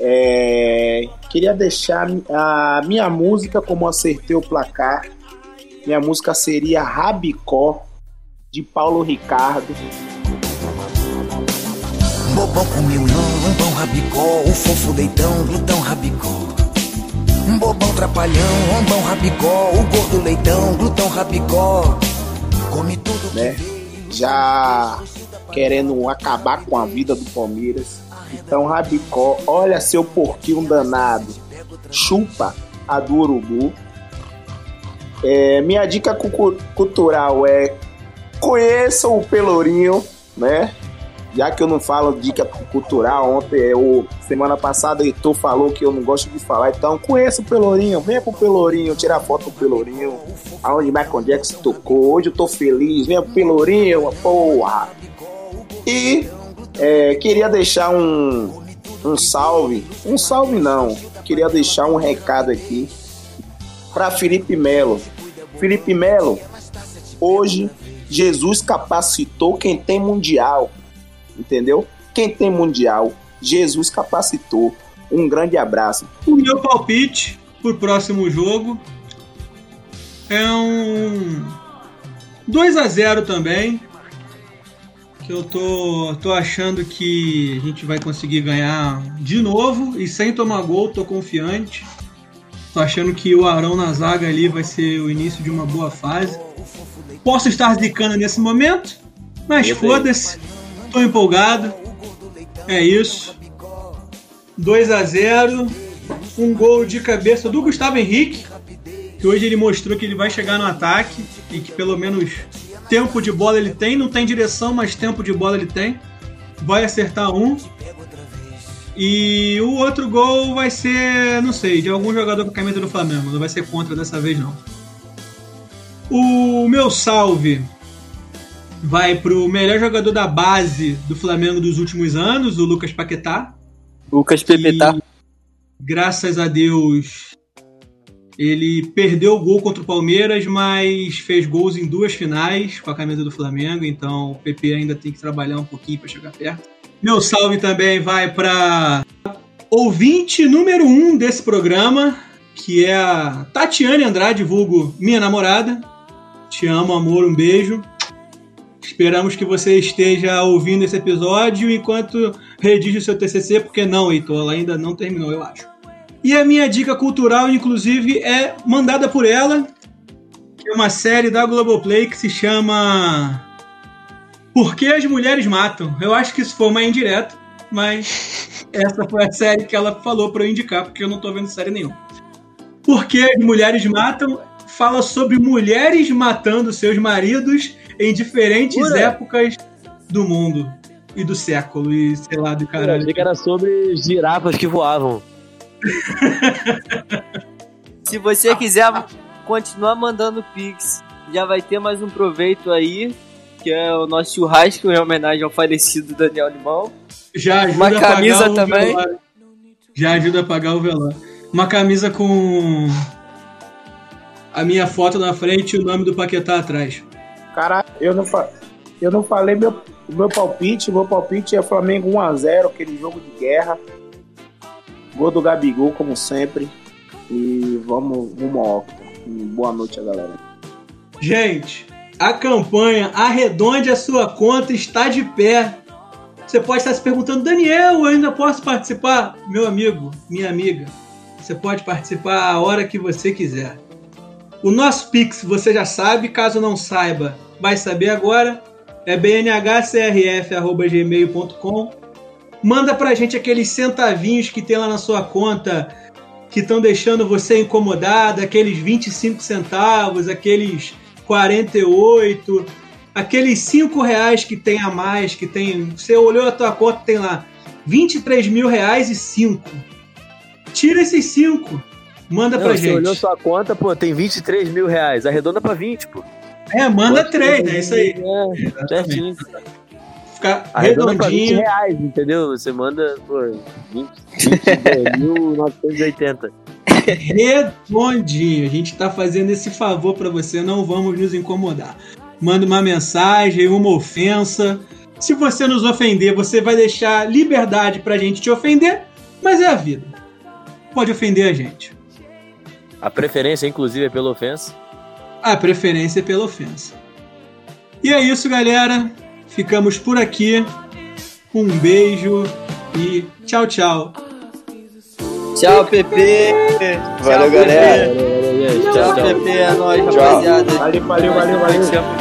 É, queria deixar a minha música como acertei o placar. Minha música seria Rabicó de Paulo Ricardo. Bobão um pão rabicó, o fofo leitão, glutão rabicó. Um bobão trapalhão, um rabicó, o gordo leitão, glutão rabicó. Come tudo né? Já querendo acabar com a vida do Palmeiras. Então, Rabicó, olha seu porquinho danado. Chupa a do urubu. É, minha dica cultural é conheçam o Pelourinho, né? Já que eu não falo dica cultural, ontem, eu, semana passada, Heitor falou que eu não gosto de falar, então conheça o Pelourinho, venha pro Pelourinho, tirar foto do Pelourinho, aonde Michael Jackson tocou, hoje eu tô feliz, venha pro Pelourinho, porra! E é, queria deixar um, um salve, um salve não, queria deixar um recado aqui para Felipe Melo. Felipe Melo, hoje Jesus capacitou quem tem mundial, entendeu? Quem tem mundial, Jesus capacitou. Um grande abraço. O meu palpite pro próximo jogo é um 2 a 0 também. Que eu tô, tô achando que a gente vai conseguir ganhar de novo e sem tomar gol, tô confiante. Tô achando que o Arão na zaga ali vai ser o início de uma boa fase. Posso estar zicando nesse momento, mas foda-se. Tô empolgado. É isso. 2 a 0 Um gol de cabeça do Gustavo Henrique. Que hoje ele mostrou que ele vai chegar no ataque e que pelo menos tempo de bola ele tem. Não tem direção, mas tempo de bola ele tem. Vai acertar um. E o outro gol vai ser, não sei, de algum jogador com a camisa do Flamengo. Não vai ser contra dessa vez, não. O meu salve vai pro melhor jogador da base do Flamengo dos últimos anos, o Lucas Paquetá. Lucas Pepetá. Graças a Deus, Ele perdeu o gol contra o Palmeiras, mas fez gols em duas finais com a camisa do Flamengo, então o PP ainda tem que trabalhar um pouquinho para chegar perto. Meu salve também vai para ouvinte número um desse programa, que é a Tatiane Andrade, vulgo minha namorada. Te amo, amor, um beijo. Esperamos que você esteja ouvindo esse episódio enquanto redige o seu TCC, porque não, Heitor, ela ainda não terminou, eu acho. E a minha dica cultural, inclusive, é mandada por ela, que é uma série da Globoplay que se chama Por que as Mulheres Matam? Eu acho que isso foi uma indireta, mas essa foi a série que ela falou para eu indicar, porque eu não tô vendo série nenhuma. Por que as Mulheres Matam? Fala sobre mulheres matando seus maridos em diferentes Pura. épocas do mundo e do século e sei lá do Eu caralho. achei que era sobre girafas que voavam. Se você quiser continuar mandando Pix, já vai ter mais um proveito aí, que é o nosso churrasco em homenagem ao falecido Daniel Limão. Já ajuda Uma a pagar camisa o também. Já ajuda a pagar o velório. Uma camisa com a minha foto na frente e o nome do Paquetá atrás. Caralho, eu não, fa... eu não falei meu, o meu palpite. Meu palpite é Flamengo 1x0, aquele jogo de guerra. Gol do Gabigol, como sempre. E vamos rumo ao. Boa noite a galera. Gente, a campanha Arredonde a Sua Conta está de pé. Você pode estar se perguntando, Daniel, eu ainda posso participar? Meu amigo, minha amiga, você pode participar a hora que você quiser. O nosso Pix, você já sabe, caso não saiba, vai saber agora. É bnhcrf.gmail.com. Manda pra gente aqueles centavinhos que tem lá na sua conta que estão deixando você incomodado, aqueles 25 centavos, aqueles 48, aqueles 5 reais que tem a mais, que tem. Você olhou a tua conta, tem lá 23 mil reais e 5. Tira esses 5. Manda Não, pra você gente. olhou sua conta, pô, tem 23 mil reais. Arredonda pra 20, pô. É, manda Pode 3, ser é isso aí. É, certinho. Ficar Arredonda pra 20 redondinho. reais, entendeu? Você manda, 20, 22.980. redondinho. A gente tá fazendo esse favor pra você, não vamos nos incomodar. Manda uma mensagem, uma ofensa. Se você nos ofender, você vai deixar liberdade pra gente te ofender, mas é a vida. Pode ofender a gente. A preferência, inclusive, é pela ofensa. A preferência é pela ofensa. E é isso, galera. Ficamos por aqui. Um beijo e tchau, tchau. Tchau, PP! Valeu, galera. Valeu, valeu, valeu. Tchau, Tchau, tchau. PP, é nóis, Tchau. rapaziada. Valeu, valeu, valeu, valeu.